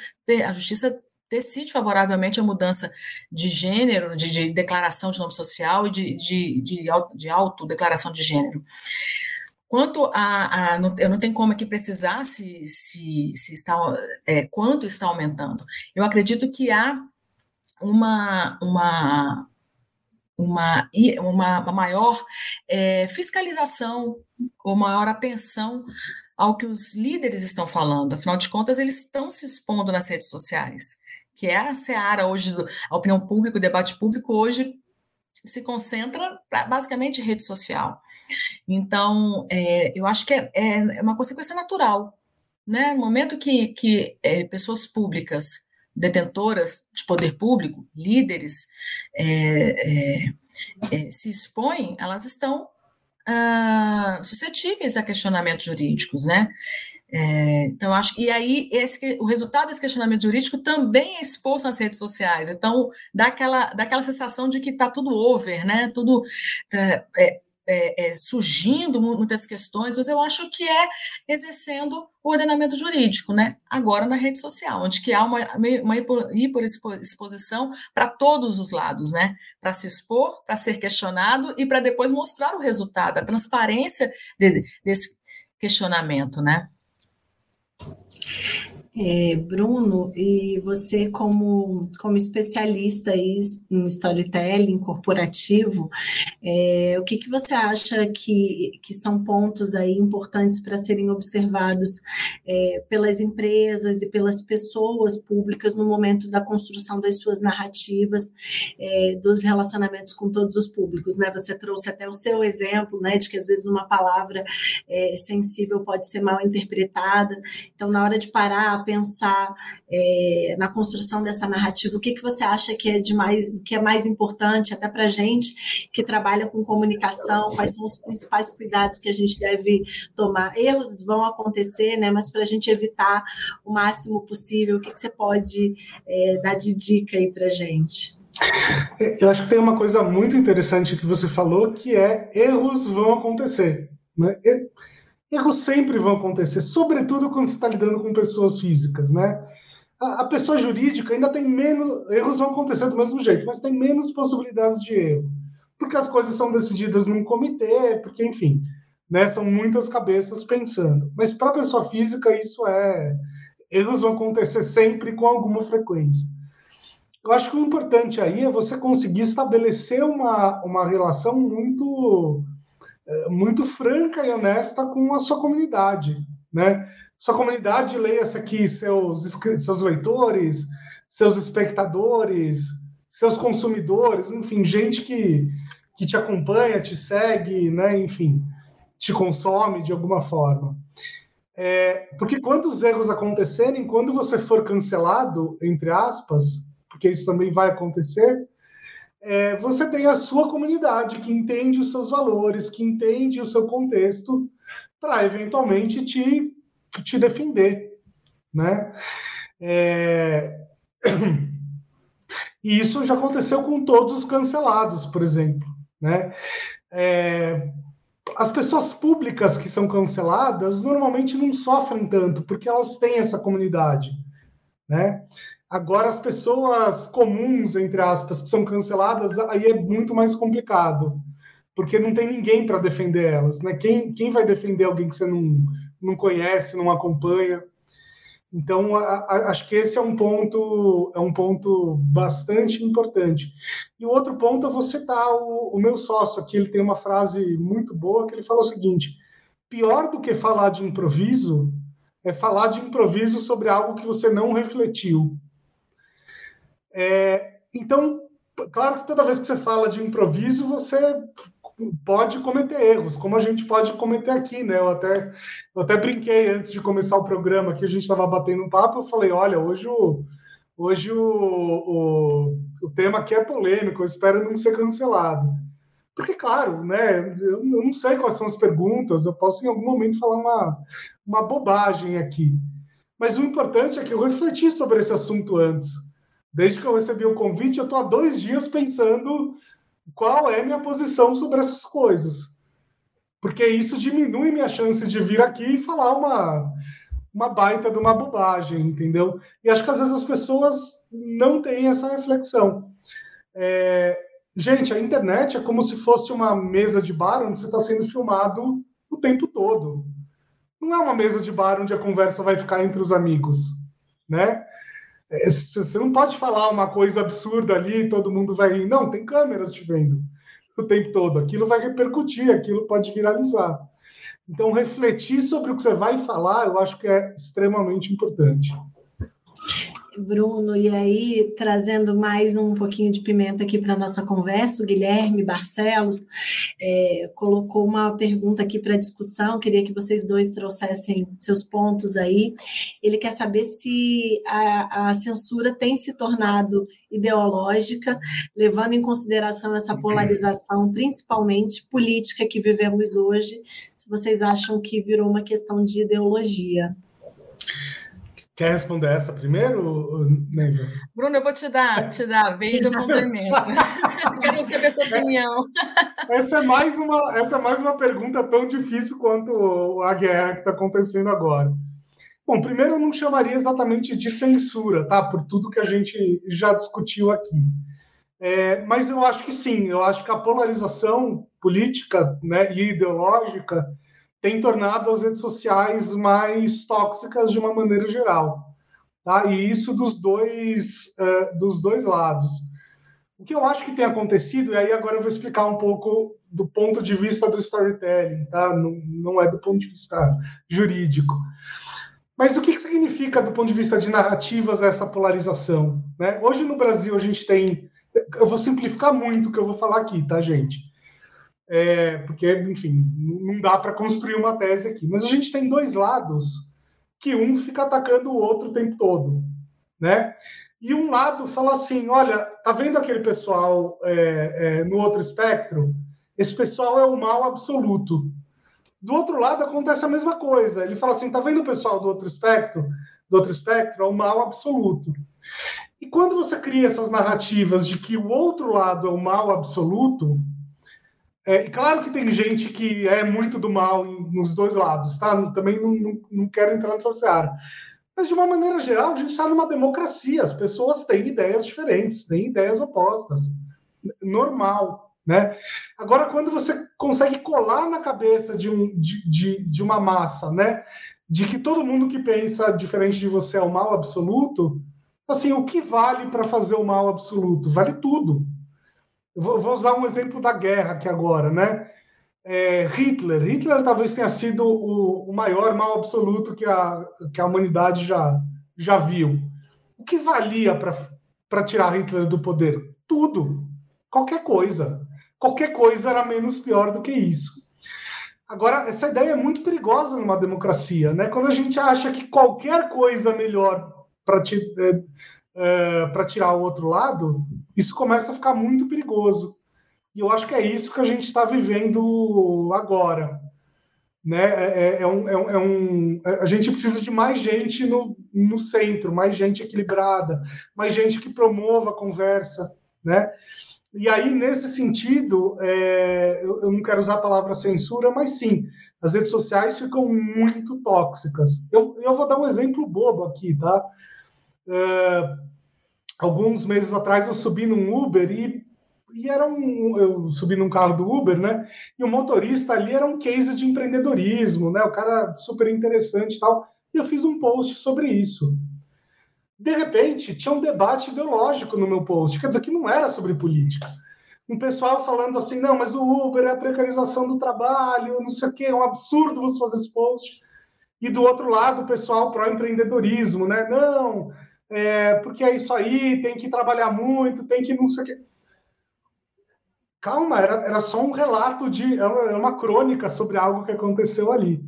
a justiça decide favoravelmente a mudança de gênero, de, de declaração de nome social e de, de, de, de autodeclaração de gênero. Quanto a, a, eu não tenho como aqui precisar se, se, se está, é, quanto está aumentando. Eu acredito que há uma, uma, uma, uma maior é, fiscalização ou maior atenção ao que os líderes estão falando. Afinal de contas, eles estão se expondo nas redes sociais, que é a seara hoje, a opinião pública, o debate público hoje se concentra basicamente em rede social. Então, é, eu acho que é, é, uma consequência natural. Né? No momento que, que é, pessoas públicas, detentoras de poder público, líderes, é, é, é, se expõem, elas estão ah, suscetíveis a questionamentos jurídicos, né? É, então, acho que. E aí, esse, o resultado desse questionamento jurídico também é exposto nas redes sociais. Então, dá aquela, dá aquela sensação de que está tudo over, né? Tudo. É, é, é, surgindo muitas questões, mas eu acho que é exercendo o ordenamento jurídico, né? Agora na rede social, onde que há uma, uma hiperexposição para todos os lados, né? Para se expor, para ser questionado e para depois mostrar o resultado, a transparência de, desse questionamento, né? É, Bruno, e você como, como especialista em storytelling corporativo, é, o que, que você acha que, que são pontos aí importantes para serem observados é, pelas empresas e pelas pessoas públicas no momento da construção das suas narrativas, é, dos relacionamentos com todos os públicos, né? Você trouxe até o seu exemplo, né, de que às vezes uma palavra é, sensível pode ser mal interpretada, então na hora de parar pensar é, na construção dessa narrativa, o que, que você acha que é de mais, que é mais importante até para a gente que trabalha com comunicação, quais são os principais cuidados que a gente deve tomar? Erros vão acontecer, né? Mas para a gente evitar o máximo possível, o que, que você pode é, dar de dica aí para gente? Eu acho que tem uma coisa muito interessante que você falou, que é erros vão acontecer. Né? Erros sempre vão acontecer, sobretudo quando você está lidando com pessoas físicas, né? A, a, pessoa jurídica ainda tem menos. Erros vão acontecer do mesmo jeito, mas tem menos possibilidades de erro. Porque as coisas são decididas num comitê, porque, enfim, né, são muitas cabeças pensando. Mas para a pessoa física, isso é. Erros vão acontecer sempre com alguma frequência. Eu acho que o importante aí é você conseguir estabelecer uma, uma relação muito muito franca e honesta com a sua comunidade, né? Sua comunidade, leia-se aqui seus, seus leitores, seus espectadores, seus consumidores, enfim, gente que, que te acompanha, te segue, né? Enfim, te consome de alguma forma. É, porque quando os erros acontecerem, quando você for cancelado, entre aspas, porque isso também vai acontecer, é, você tem a sua comunidade que entende os seus valores, que entende o seu contexto, para eventualmente te, te defender, né? É... E isso já aconteceu com todos os cancelados, por exemplo, né? É... As pessoas públicas que são canceladas normalmente não sofrem tanto, porque elas têm essa comunidade, né? Agora, as pessoas comuns, entre aspas, que são canceladas, aí é muito mais complicado, porque não tem ninguém para defender elas. Né? Quem, quem vai defender alguém que você não, não conhece, não acompanha? Então, a, a, acho que esse é um ponto é um ponto bastante importante. E o outro ponto é você citar o, o meu sócio aqui, ele tem uma frase muito boa que ele fala o seguinte: pior do que falar de improviso é falar de improviso sobre algo que você não refletiu. É, então, claro que toda vez que você fala de improviso, você pode cometer erros, como a gente pode cometer aqui, né? Eu até, eu até brinquei antes de começar o programa que a gente estava batendo um papo, eu falei, olha, hoje o, hoje o, o, o tema aqui é polêmico, eu espero não ser cancelado. Porque, claro, né, eu, eu não sei quais são as perguntas, eu posso em algum momento falar uma, uma bobagem aqui. Mas o importante é que eu refleti sobre esse assunto antes. Desde que eu recebi o convite, eu estou há dois dias pensando qual é minha posição sobre essas coisas. Porque isso diminui minha chance de vir aqui e falar uma, uma baita de uma bobagem, entendeu? E acho que às vezes as pessoas não têm essa reflexão. É, gente, a internet é como se fosse uma mesa de bar onde você está sendo filmado o tempo todo. Não é uma mesa de bar onde a conversa vai ficar entre os amigos, né? É, você não pode falar uma coisa absurda ali e todo mundo vai rir. Não, tem câmeras te vendo o tempo todo. Aquilo vai repercutir, aquilo pode viralizar. Então, refletir sobre o que você vai falar, eu acho que é extremamente importante. Bruno, e aí trazendo mais um pouquinho de pimenta aqui para nossa conversa, o Guilherme Barcelos é, colocou uma pergunta aqui para discussão, queria que vocês dois trouxessem seus pontos aí. Ele quer saber se a, a censura tem se tornado ideológica, levando em consideração essa polarização, principalmente política que vivemos hoje, se vocês acham que virou uma questão de ideologia. Quer responder essa primeiro, Neiva? Bruno, eu vou te dar, te dar a vez, eu complemento. Quero saber a sua opinião. Essa é, mais uma, essa é mais uma pergunta tão difícil quanto a guerra que está acontecendo agora. Bom, primeiro eu não chamaria exatamente de censura, tá? Por tudo que a gente já discutiu aqui. É, mas eu acho que sim, eu acho que a polarização política né, e ideológica tem tornado as redes sociais mais tóxicas de uma maneira geral. Tá? E isso dos dois, uh, dos dois lados. O que eu acho que tem acontecido, e aí agora eu vou explicar um pouco do ponto de vista do storytelling, tá? não, não é do ponto de vista jurídico. Mas o que, que significa, do ponto de vista de narrativas, essa polarização? Né? Hoje no Brasil a gente tem. Eu vou simplificar muito o que eu vou falar aqui, tá, gente? É, porque, enfim, não dá para construir uma tese aqui. Mas a gente tem dois lados que um fica atacando o outro o tempo todo, né? E um lado fala assim, olha, tá vendo aquele pessoal é, é, no outro espectro? Esse pessoal é o mal absoluto. Do outro lado acontece a mesma coisa. Ele fala assim, tá vendo o pessoal do outro espectro? Do outro espectro é o mal absoluto. E quando você cria essas narrativas de que o outro lado é o mal absoluto, é, claro que tem gente que é muito do mal nos dois lados, tá? Também não, não, não quero entrar nessa seara. Mas, de uma maneira geral, a gente está numa democracia. As pessoas têm ideias diferentes, têm ideias opostas. Normal, né? Agora, quando você consegue colar na cabeça de, um, de, de, de uma massa, né? De que todo mundo que pensa diferente de você é o mal absoluto, assim, o que vale para fazer o mal absoluto? Vale tudo. Vou, vou, usar um exemplo da guerra aqui agora, né? É, Hitler. Hitler talvez tenha sido o, o, maior mal absoluto que a, que a humanidade já, já viu. O que valia para tirar Hitler do poder? Tudo. Qualquer coisa. Qualquer coisa era menos pior do que isso. Agora, essa ideia é muito perigosa numa democracia, né? Quando a gente acha que qualquer coisa é melhor para é, é, para tirar o outro lado, isso começa a ficar muito perigoso. E eu acho que é isso que a gente está vivendo agora. Né? É, é, é, um, é, um, é, um, a gente precisa de mais gente no, no centro, mais gente equilibrada, mais gente que promova a conversa. Né? E aí, nesse sentido, é, eu, eu, não quero usar a palavra censura, mas sim, as redes sociais ficam muito tóxicas. Eu, eu vou dar um exemplo bobo aqui, tá? É, alguns meses atrás eu subi num Uber e, e era um. Eu subi num carro do Uber, né? E o motorista ali era um case de empreendedorismo, né? O cara super interessante e tal. E eu fiz um post sobre isso. De repente, tinha um debate ideológico no meu post, quer dizer, que não era sobre política. Um pessoal falando assim, não, mas o Uber é a precarização do trabalho, não sei o quê, é um absurdo você fazer esse post. E do outro lado, o pessoal pró-empreendedorismo, né? Não, é, porque é isso aí, tem que trabalhar muito, tem que não sei o quê. Calma, era, era só um relato de. Era uma crônica sobre algo que aconteceu ali.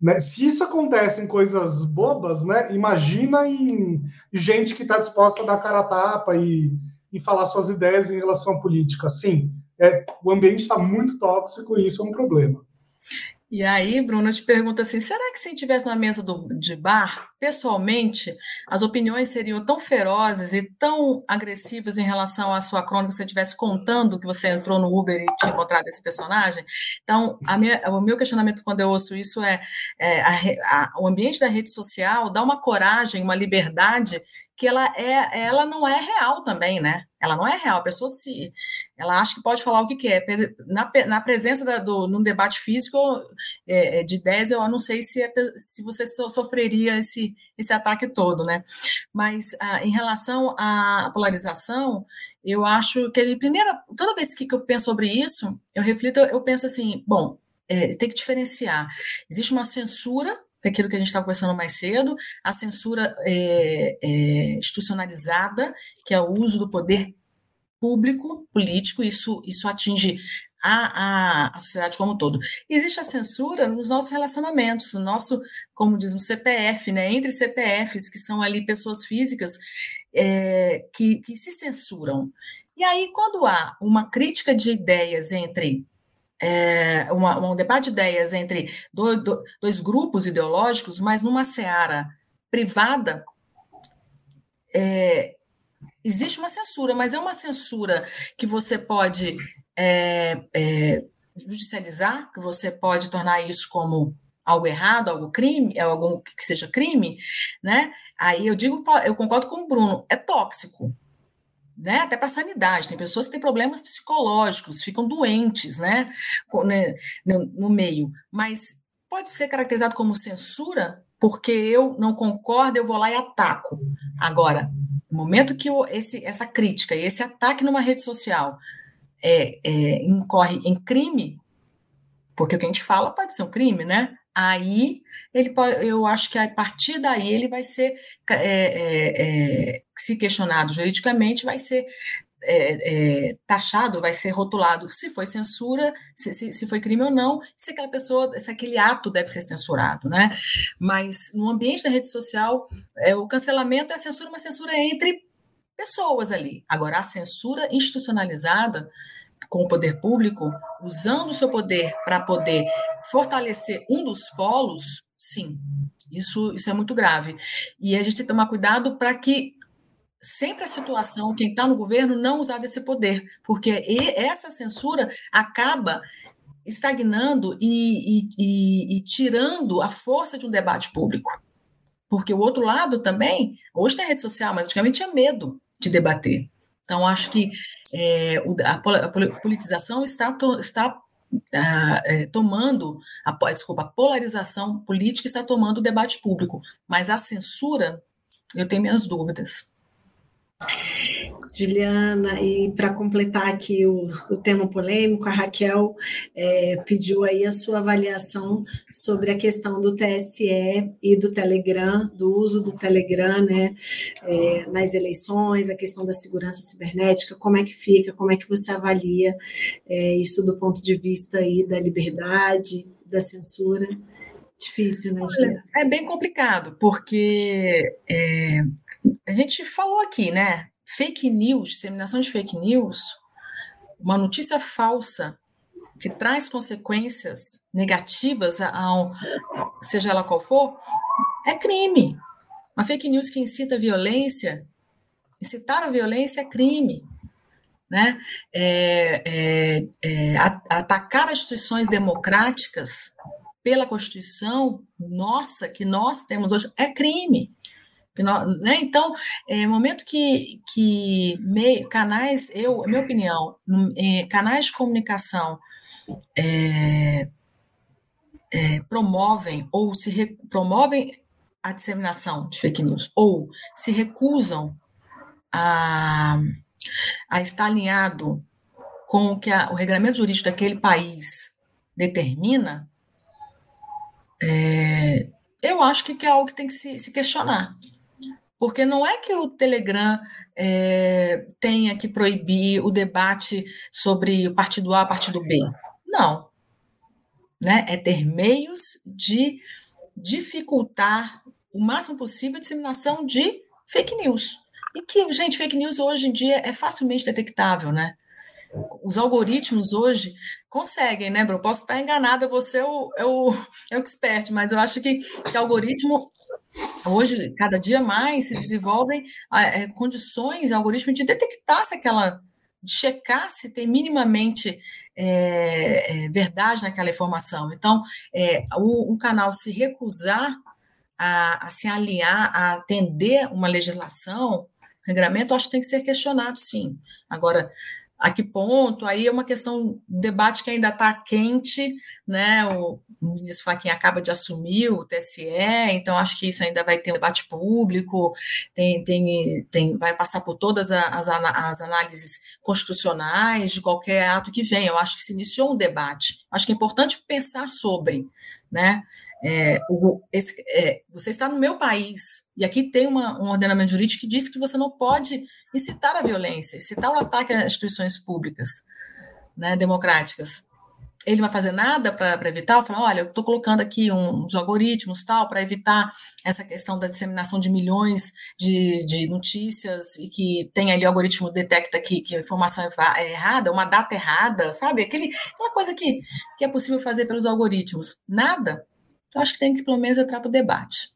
Né? Se isso acontece em coisas bobas, né? imagina em gente que está disposta a dar cara a tapa e, e falar suas ideias em relação à política. Sim, é, o ambiente está muito tóxico e isso é um problema. E aí, Bruno, te pergunto assim: será que se estivesse na mesa do, de bar, pessoalmente, as opiniões seriam tão ferozes e tão agressivas em relação à sua crônica se você estivesse contando que você entrou no Uber e tinha encontrado esse personagem? Então, minha, o meu questionamento quando eu ouço isso é: é a, a, o ambiente da rede social dá uma coragem, uma liberdade que ela, é, ela não é real também, né? Ela não é real. A pessoa se, ela acha que pode falar o que quer. Na, na presença da, do, num debate físico é, é de ideias, eu não sei se, se você sofreria esse, esse ataque todo, né? Mas ah, em relação à polarização, eu acho que primeira, toda vez que, que eu penso sobre isso, eu reflito, eu penso assim, bom, é, tem que diferenciar. Existe uma censura daquilo que a gente estava conversando mais cedo, a censura é, é, institucionalizada, que é o uso do poder público, político, isso, isso atinge a, a, a, sociedade como um todo. Existe a censura nos nossos relacionamentos, no nosso, como diz, no CPF, né, entre CPFs, que são ali pessoas físicas é, que, que se censuram. E aí, quando há uma crítica de ideias entre é, uma, um debate de ideias entre dois, dois grupos ideológicos, mas numa seara privada, é, existe uma censura, mas é uma censura que você pode é, é, judicializar, que você pode tornar isso como algo errado, algo crime, algo que seja crime, né? Aí eu digo, eu concordo com o Bruno, é tóxico, né? Até para a sanidade. Tem pessoas que têm problemas psicológicos, ficam doentes, né? né? No, meio. Mas pode ser caracterizado como censura porque eu não concordo, eu vou lá e ataco. Agora, no momento que eu, esse, essa crítica e esse ataque numa rede social é, é, incorre em crime, porque o que a gente fala pode ser um crime, né? Aí ele pode, eu acho que a partir daí ele vai ser, é, é, é, se questionado juridicamente, vai ser é, é, taxado, vai ser rotulado se foi censura, se, se, se, foi crime ou não, se aquela pessoa, se aquele ato deve ser censurado, né? Mas no ambiente da rede social, é, o cancelamento é censura, uma censura entre pessoas ali. Agora, a censura institucionalizada com o poder público, usando o seu poder para poder fortalecer um dos polos, sim, isso, isso é muito grave. E a gente tem que tomar cuidado para que sempre a situação, quem está no governo, não usar desse poder, porque essa censura acaba estagnando e, e, e, e tirando a força de um debate público. Porque o outro lado também, hoje tem rede social, mas antigamente tinha medo de debater. Então, acho que é, a, politização está, está ah, é, tomando, a, desculpa, a polarização política está tomando o debate público, mas a censura, eu tenho minhas dúvidas. Juliana, e para completar aqui o, o, tema polêmico, a Raquel é, pediu aí a sua avaliação sobre a questão do TSE e do Telegram, do uso do Telegram né, é, nas eleições, a questão da segurança cibernética, como é que fica, como é que você avalia é, isso do ponto de vista aí da liberdade, da censura? Difícil, né, Juliana? É bem complicado, porque é, a gente falou aqui, né? Fake news, disseminação de fake news, uma notícia falsa que traz consequências negativas, ao, seja ela qual for, é crime. Uma fake news que incita a violência, incitar a violência é crime. Né? É, é, é, atacar as instituições democráticas pela Constituição, nossa, que nós temos hoje, é crime. Né? Então, é momento que, que meio, canais, eu, minha opinião, é, canais de comunicação é, é, promovem ou se re, promovem a disseminação de fake news ou se recusam a, a estar alinhado com o que a, o regulamento jurídico daquele país determina, é, eu acho que, é algo que tem que se, se questionar. Porque não é que o Telegram é, tenha que proibir o debate sobre o partido A, partido B. Não. Né? É ter meios de dificultar o máximo possível a disseminação de fake news. E que, gente, fake news hoje em dia é facilmente detectável, né? os algoritmos hoje conseguem, né, Bruno? Posso estar enganada, você é o, é o, é o expert, mas eu acho que, que algoritmo, hoje, cada dia mais, se desenvolvem é, condições, algoritmo de detectar se aquela, de checar se tem minimamente é, é, verdade naquela informação. Então, é, o, um canal se recusar a, a se alinhar, a atender uma legislação, regramento, acho que tem que ser questionado, sim. Agora, a que ponto? Aí é uma questão, um debate que ainda está quente, né? O, o ministro Fachin acaba de assumir o TSE, então acho que isso ainda vai ter um debate público, tem, tem, tem, vai passar por todas as, as análises constitucionais de qualquer ato que venha. Eu acho que se iniciou um debate. Acho que é importante pensar sobre, né? É, o, esse, é, você está no meu país, e aqui tem uma, um ordenamento jurídico que diz que você não pode incitar a violência, incitar o ataque às instituições públicas, né, democráticas. Ele vai fazer nada para evitar? Falar, olha, eu estou colocando aqui uns algoritmos tal para evitar essa questão da disseminação de milhões de, de notícias e que tem ali o algoritmo detecta que, que a informação é, é errada, uma data errada, sabe? Aquele, aquela coisa que, que é possível fazer pelos algoritmos. Nada. Então, acho que tem que, pelo menos, entrar para o debate.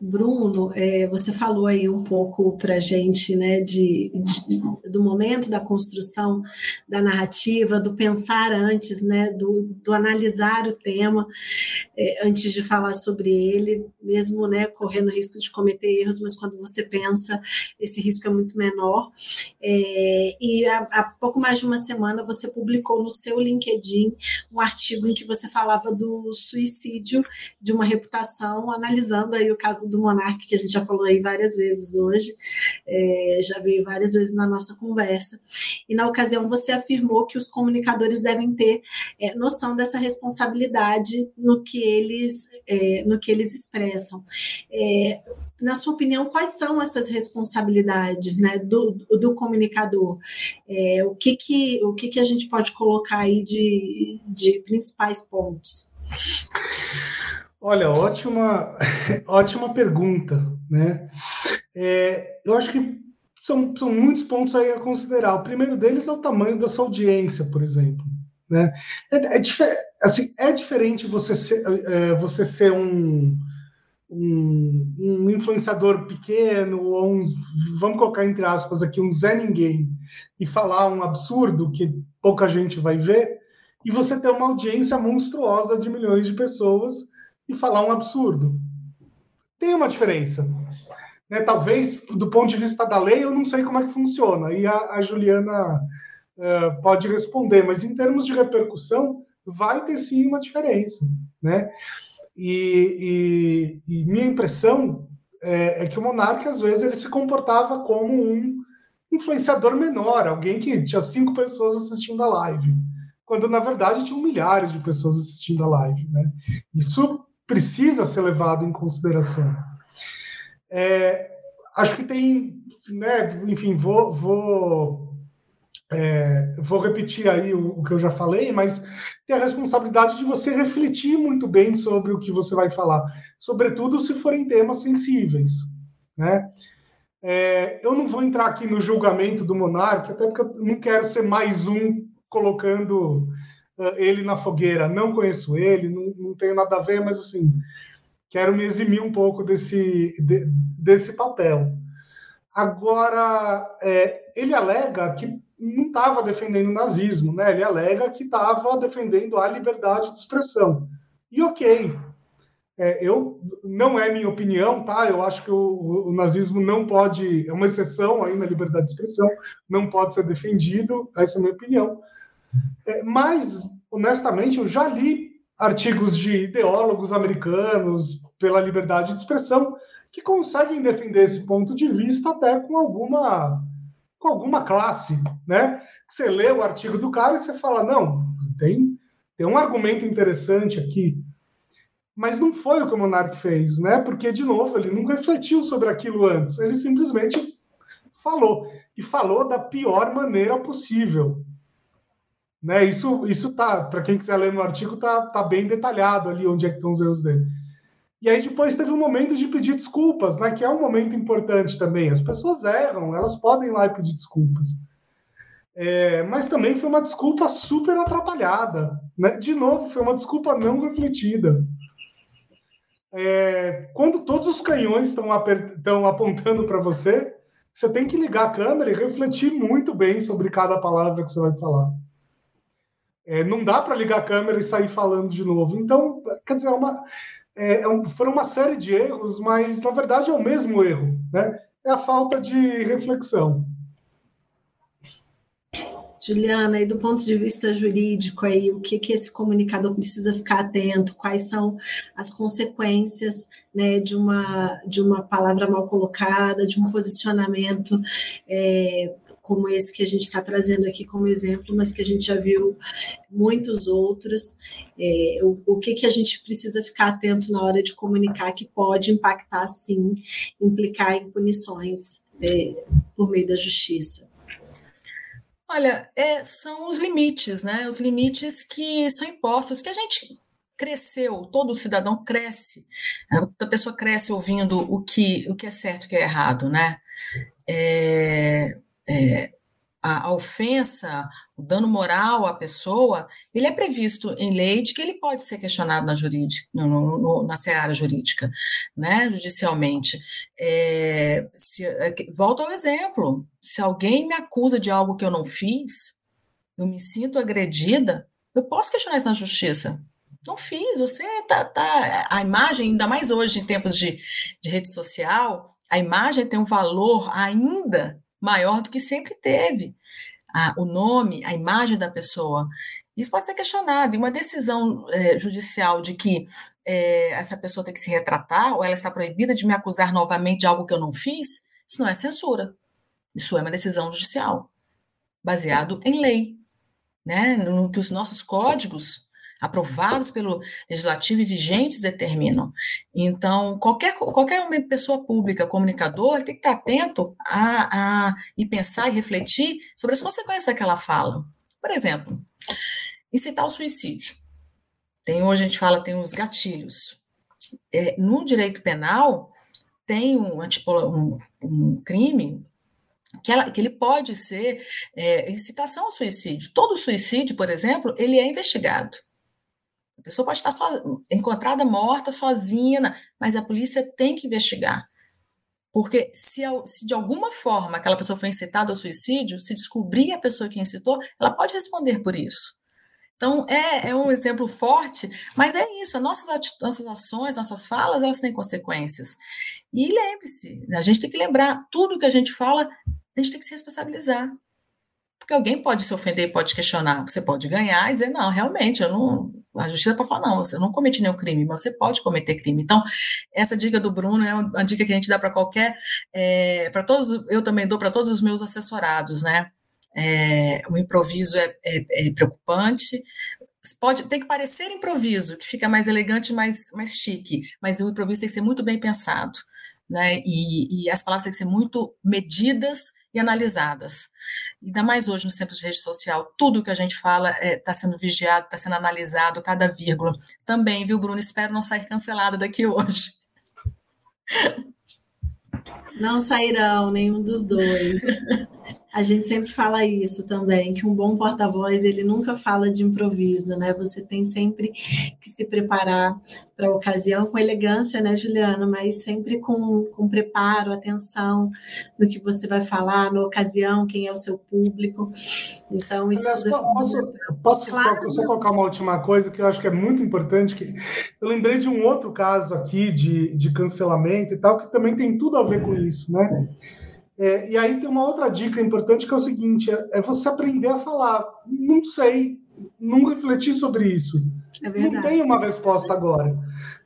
Bruno, é, você falou aí um pouco para a gente né, de, de, do momento da construção da narrativa, do pensar antes, né, do, do analisar o tema é, antes de falar sobre ele, mesmo né, correndo risco de cometer erros, mas quando você pensa, esse risco é muito menor. É, e há, há pouco mais de uma semana você publicou no seu LinkedIn um artigo em que você falava do suicídio de uma reputação, analisando aí o caso do monarca, que a gente já falou aí várias vezes hoje, é, já veio várias vezes na nossa conversa. E na ocasião você afirmou que os comunicadores devem ter é, noção dessa responsabilidade no que eles, é, no que eles expressam. É, na sua opinião, quais são essas responsabilidades né, do, do comunicador? É, o que, que, o que, que a gente pode colocar aí de, de principais pontos? Olha, ótima, ótima pergunta, né? É, eu acho que são, são muitos pontos aí a considerar. O primeiro deles é o tamanho da sua audiência, por exemplo. Né? É, é, assim, é diferente você ser, é, você ser um, um, um, influenciador pequeno, ou um, vamos colocar entre aspas aqui, um Zé Ninguém, e falar um absurdo que pouca gente vai ver, e você ter uma audiência monstruosa de milhões de pessoas e falar um absurdo. Tem uma diferença. Né? Talvez, do ponto de vista da lei, eu não sei como é que funciona. E a, a Juliana uh, pode responder, mas em termos de repercussão, vai ter sim uma diferença. Né? E, e, e minha impressão é, é, que o monarca, às vezes, ele se comportava como um influenciador menor, alguém que tinha cinco pessoas assistindo a live, quando na verdade tinham milhares de pessoas assistindo a live. Né? Isso precisa ser levado em consideração. É, acho que tem, né, enfim, vou, vou, é, vou repetir aí o, o, que eu já falei, mas tem a responsabilidade de você refletir muito bem sobre o que você vai falar, sobretudo se forem temas sensíveis, né? É, eu não vou entrar aqui no julgamento do monarca, até porque eu não quero ser mais um colocando ele na fogueira. Não conheço ele, não, não tenho nada a ver, mas assim, quero me eximir um pouco desse, de, desse papel. Agora, é, ele alega que não estava defendendo o nazismo, né? Ele alega que estava defendendo a liberdade de expressão. E ok, é, eu não é minha opinião, tá? Eu acho que o, o, nazismo não pode, é uma exceção aí na liberdade de expressão, não pode ser defendido. Essa é a minha opinião. É, mas, honestamente, eu já li artigos de ideólogos americanos pela liberdade de expressão que conseguem defender esse ponto de vista até com alguma com alguma classe, né? Você lê o artigo do cara e você fala, não, tem, tem um argumento interessante aqui. Mas não foi o que o Monark fez, né? Porque, de novo, ele não refletiu sobre aquilo antes. Ele simplesmente falou. E falou da pior maneira possível. Né? Isso, isso tá, para quem quiser ler no artigo, tá, tá bem detalhado ali onde é que estão os erros dele. E aí depois teve um momento de pedir desculpas, né? Que é um momento importante também. As pessoas erram, elas podem ir lá e pedir desculpas. É, mas também foi uma desculpa super atrapalhada. Né? De novo, foi uma desculpa não refletida. É, quando todos os canhões estão apontando para você, você tem que ligar a câmera e refletir muito bem sobre cada palavra que você vai falar. É, não dá para ligar a câmera e sair falando de novo. Então, quer dizer, é uma, é, é, foram uma série de erros, mas na verdade é o mesmo erro. né? É a falta de reflexão. Juliana, e do ponto de vista jurídico, aí, o que, que esse comunicador precisa ficar atento? Quais são as consequências né, de, uma, de uma palavra mal colocada, de um posicionamento é, como esse que a gente está trazendo aqui como exemplo, mas que a gente já viu muitos outros. É, o, o que, que a gente precisa ficar atento na hora de comunicar que pode impactar, sim, implicar em punições é, por meio da justiça? Olha, é, são os limites, né? Os limites que são impostos, que a gente cresceu, todo cidadão cresce, a pessoa cresce ouvindo o que, o que é certo e o que é errado, né? É, é, a, a, ofensa, o dano moral à pessoa, ele é previsto em lei de que ele pode ser questionado na jurídica, no, no, na seara jurídica, né, judicialmente. É, se, é, volto ao exemplo, se alguém me acusa de algo que eu não fiz, eu me sinto agredida, eu posso questionar isso na justiça. Não fiz, você tá, tá a imagem, ainda mais hoje em tempos de, de rede social, a imagem tem um valor ainda maior do que sempre teve. O nome, a imagem da pessoa. Isso pode ser questionado. E uma decisão é, judicial de que é, essa pessoa tem que se retratar ou ela está proibida de me acusar novamente de algo que eu não fiz, isso não é censura. Isso é uma decisão judicial, baseado em lei, né? no que os nossos códigos aprovados pelo legislativo e vigentes determinam. Então, qualquer, qualquer pessoa pública, comunicador, tem que estar atento a, a, e pensar e refletir sobre as consequências daquela fala. Por exemplo, incitar o suicídio. Tem, hoje a gente fala, tem os gatilhos. É, no direito penal, tem um, tipo, um, um crime que, ela, que, ele pode ser é, incitação ao suicídio. Todo suicídio, por exemplo, ele é investigado. A pessoa pode estar so, encontrada morta, sozinha, mas a polícia tem que investigar. Porque se, se, de alguma forma aquela pessoa foi incitada ao suicídio, se descobrir a pessoa que incitou, ela pode responder por isso. Então, é, é um exemplo forte, mas é isso, nossas, nossas ações, nossas falas, elas têm consequências. E lembre-se, a gente tem que lembrar, tudo que a gente fala, a gente tem que se responsabilizar. Porque alguém pode se ofender, pode questionar. Você pode ganhar e dizer, não, realmente, eu não. A justiça pode falar, não, eu não cometi nenhum crime, mas você pode cometer crime. Então, essa dica do Bruno é uma dica que a gente dá para qualquer. É, para todos, eu também dou para todos os meus assessorados, né? É, o improviso é, é, é, preocupante. Pode, tem que parecer improviso, que fica mais elegante, mais, mais chique, mas o improviso tem que ser muito bem pensado, né? E, e as palavras têm que ser muito medidas e analisadas. Ainda mais hoje, nos tempos de rede social, tudo que a gente fala está é, tá sendo vigiado, está sendo analisado, cada vírgula. Também, viu, Bruno? Espero não sair cancelada daqui hoje. Não sairão, nenhum dos dois. A gente sempre fala isso também, que um bom porta-voz ele nunca fala de improviso, né? Você tem sempre que se preparar para a ocasião com elegância, né, Juliana? Mas sempre com, com preparo, atenção no que você vai falar, na ocasião, quem é o seu público. Então, isso Aliás, tudo é Posso, posso claro, só, só, colocar uma última coisa que eu acho que é muito importante? que Eu lembrei de um outro caso aqui de, de cancelamento e tal, que também tem tudo a ver com isso, né? É, e aí tem uma outra dica importante que é o seguinte: é, é você aprender a falar. Não sei, não refletir sobre isso. É não tem uma resposta agora.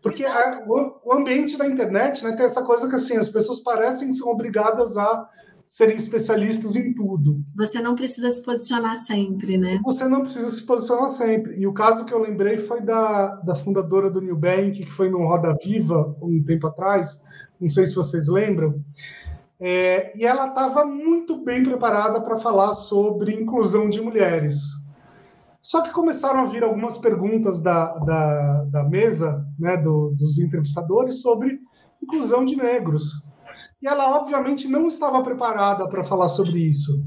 Porque a, o, o, ambiente da internet né, tem essa coisa que assim, as pessoas parecem que são obrigadas a serem especialistas em tudo. Você não precisa se posicionar sempre, né? Você não precisa se posicionar sempre. E o caso que eu lembrei foi da, da fundadora do New Bank, que foi no Roda Viva um tempo atrás. Não sei se vocês lembram é, e ela estava muito bem preparada para falar sobre inclusão de mulheres. Só que começaram a vir algumas perguntas da, da, da mesa, né, do, dos entrevistadores, sobre inclusão de negros. E ela, obviamente, não estava preparada para falar sobre isso.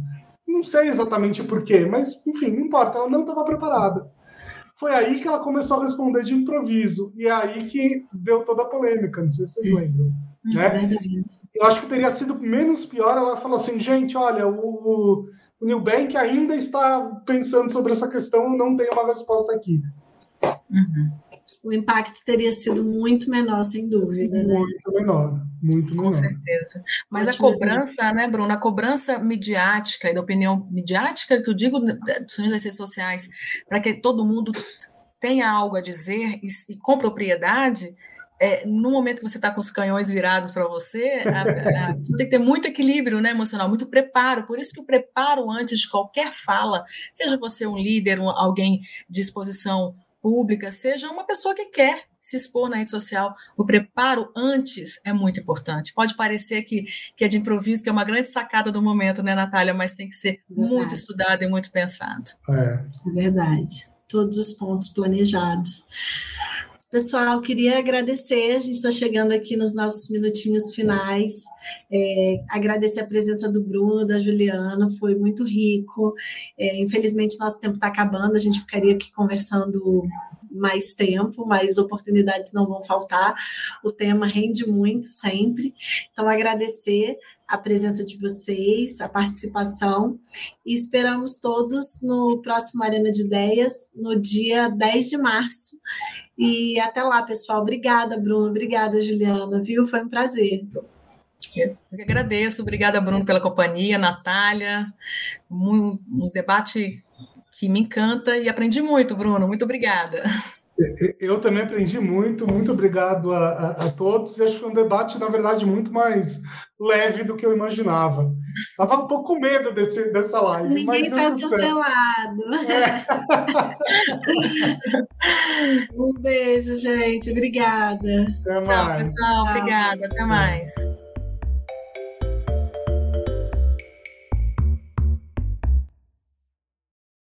Não sei exatamente por quê, mas, enfim, não importa, ela não estava preparada. Foi aí que ela começou a responder de improviso, e é aí que deu toda a polêmica, não sei se vocês lembram. Né? É eu acho que teria sido menos pior ela falou assim, gente, olha, o, o New Bank ainda está pensando sobre essa questão, não tem uma resposta aqui. Uhum. O impacto teria sido muito menor, sem dúvida. Né? Muito né? menor. muito menor. Com certeza. Mas Ótimo a cobrança, exemplo. né, Bruno? A cobrança midiática e da opinião midiática, que eu digo das redes sociais, para que todo mundo tenha algo a dizer e, e com propriedade, é, no momento que você está com os canhões virados para você, a, a, tem que ter muito equilíbrio né, emocional, muito preparo. Por isso que o preparo antes de qualquer fala, seja você um líder, um, alguém de exposição pública, seja uma pessoa que quer se expor na rede social, o preparo antes é muito importante. Pode parecer que, que é de improviso, que é uma grande sacada do momento, né, Natália? Mas tem que ser verdade. muito estudado e muito pensado. É. é verdade. Todos os pontos planejados. Pessoal, queria agradecer, a gente está chegando aqui nos nossos minutinhos finais. É, agradecer a presença do Bruno, da Juliana, foi muito rico. É, infelizmente, nosso tempo está acabando, a gente ficaria aqui conversando mais tempo, mas oportunidades não vão faltar. O tema rende muito sempre. Então, agradecer a presença de vocês, a participação, e esperamos todos no próximo Arena de Ideias, no dia 10 de março. E até lá, pessoal. Obrigada, Bruno. Obrigada, Juliana. Viu? Foi um prazer. Eu agradeço. Obrigada, Bruno, pela companhia, Natália. Um, um debate que me encanta e aprendi muito, Bruno. Muito obrigada. Eu também aprendi muito, muito obrigado a, a, a todos. E acho que foi um debate, na verdade, muito mais leve do que eu imaginava. Tava um pouco com medo desse, dessa live. Ninguém saiu cancelado. É. um beijo, gente. Obrigada. Até Tchau, mais. pessoal. Obrigada. Até mais.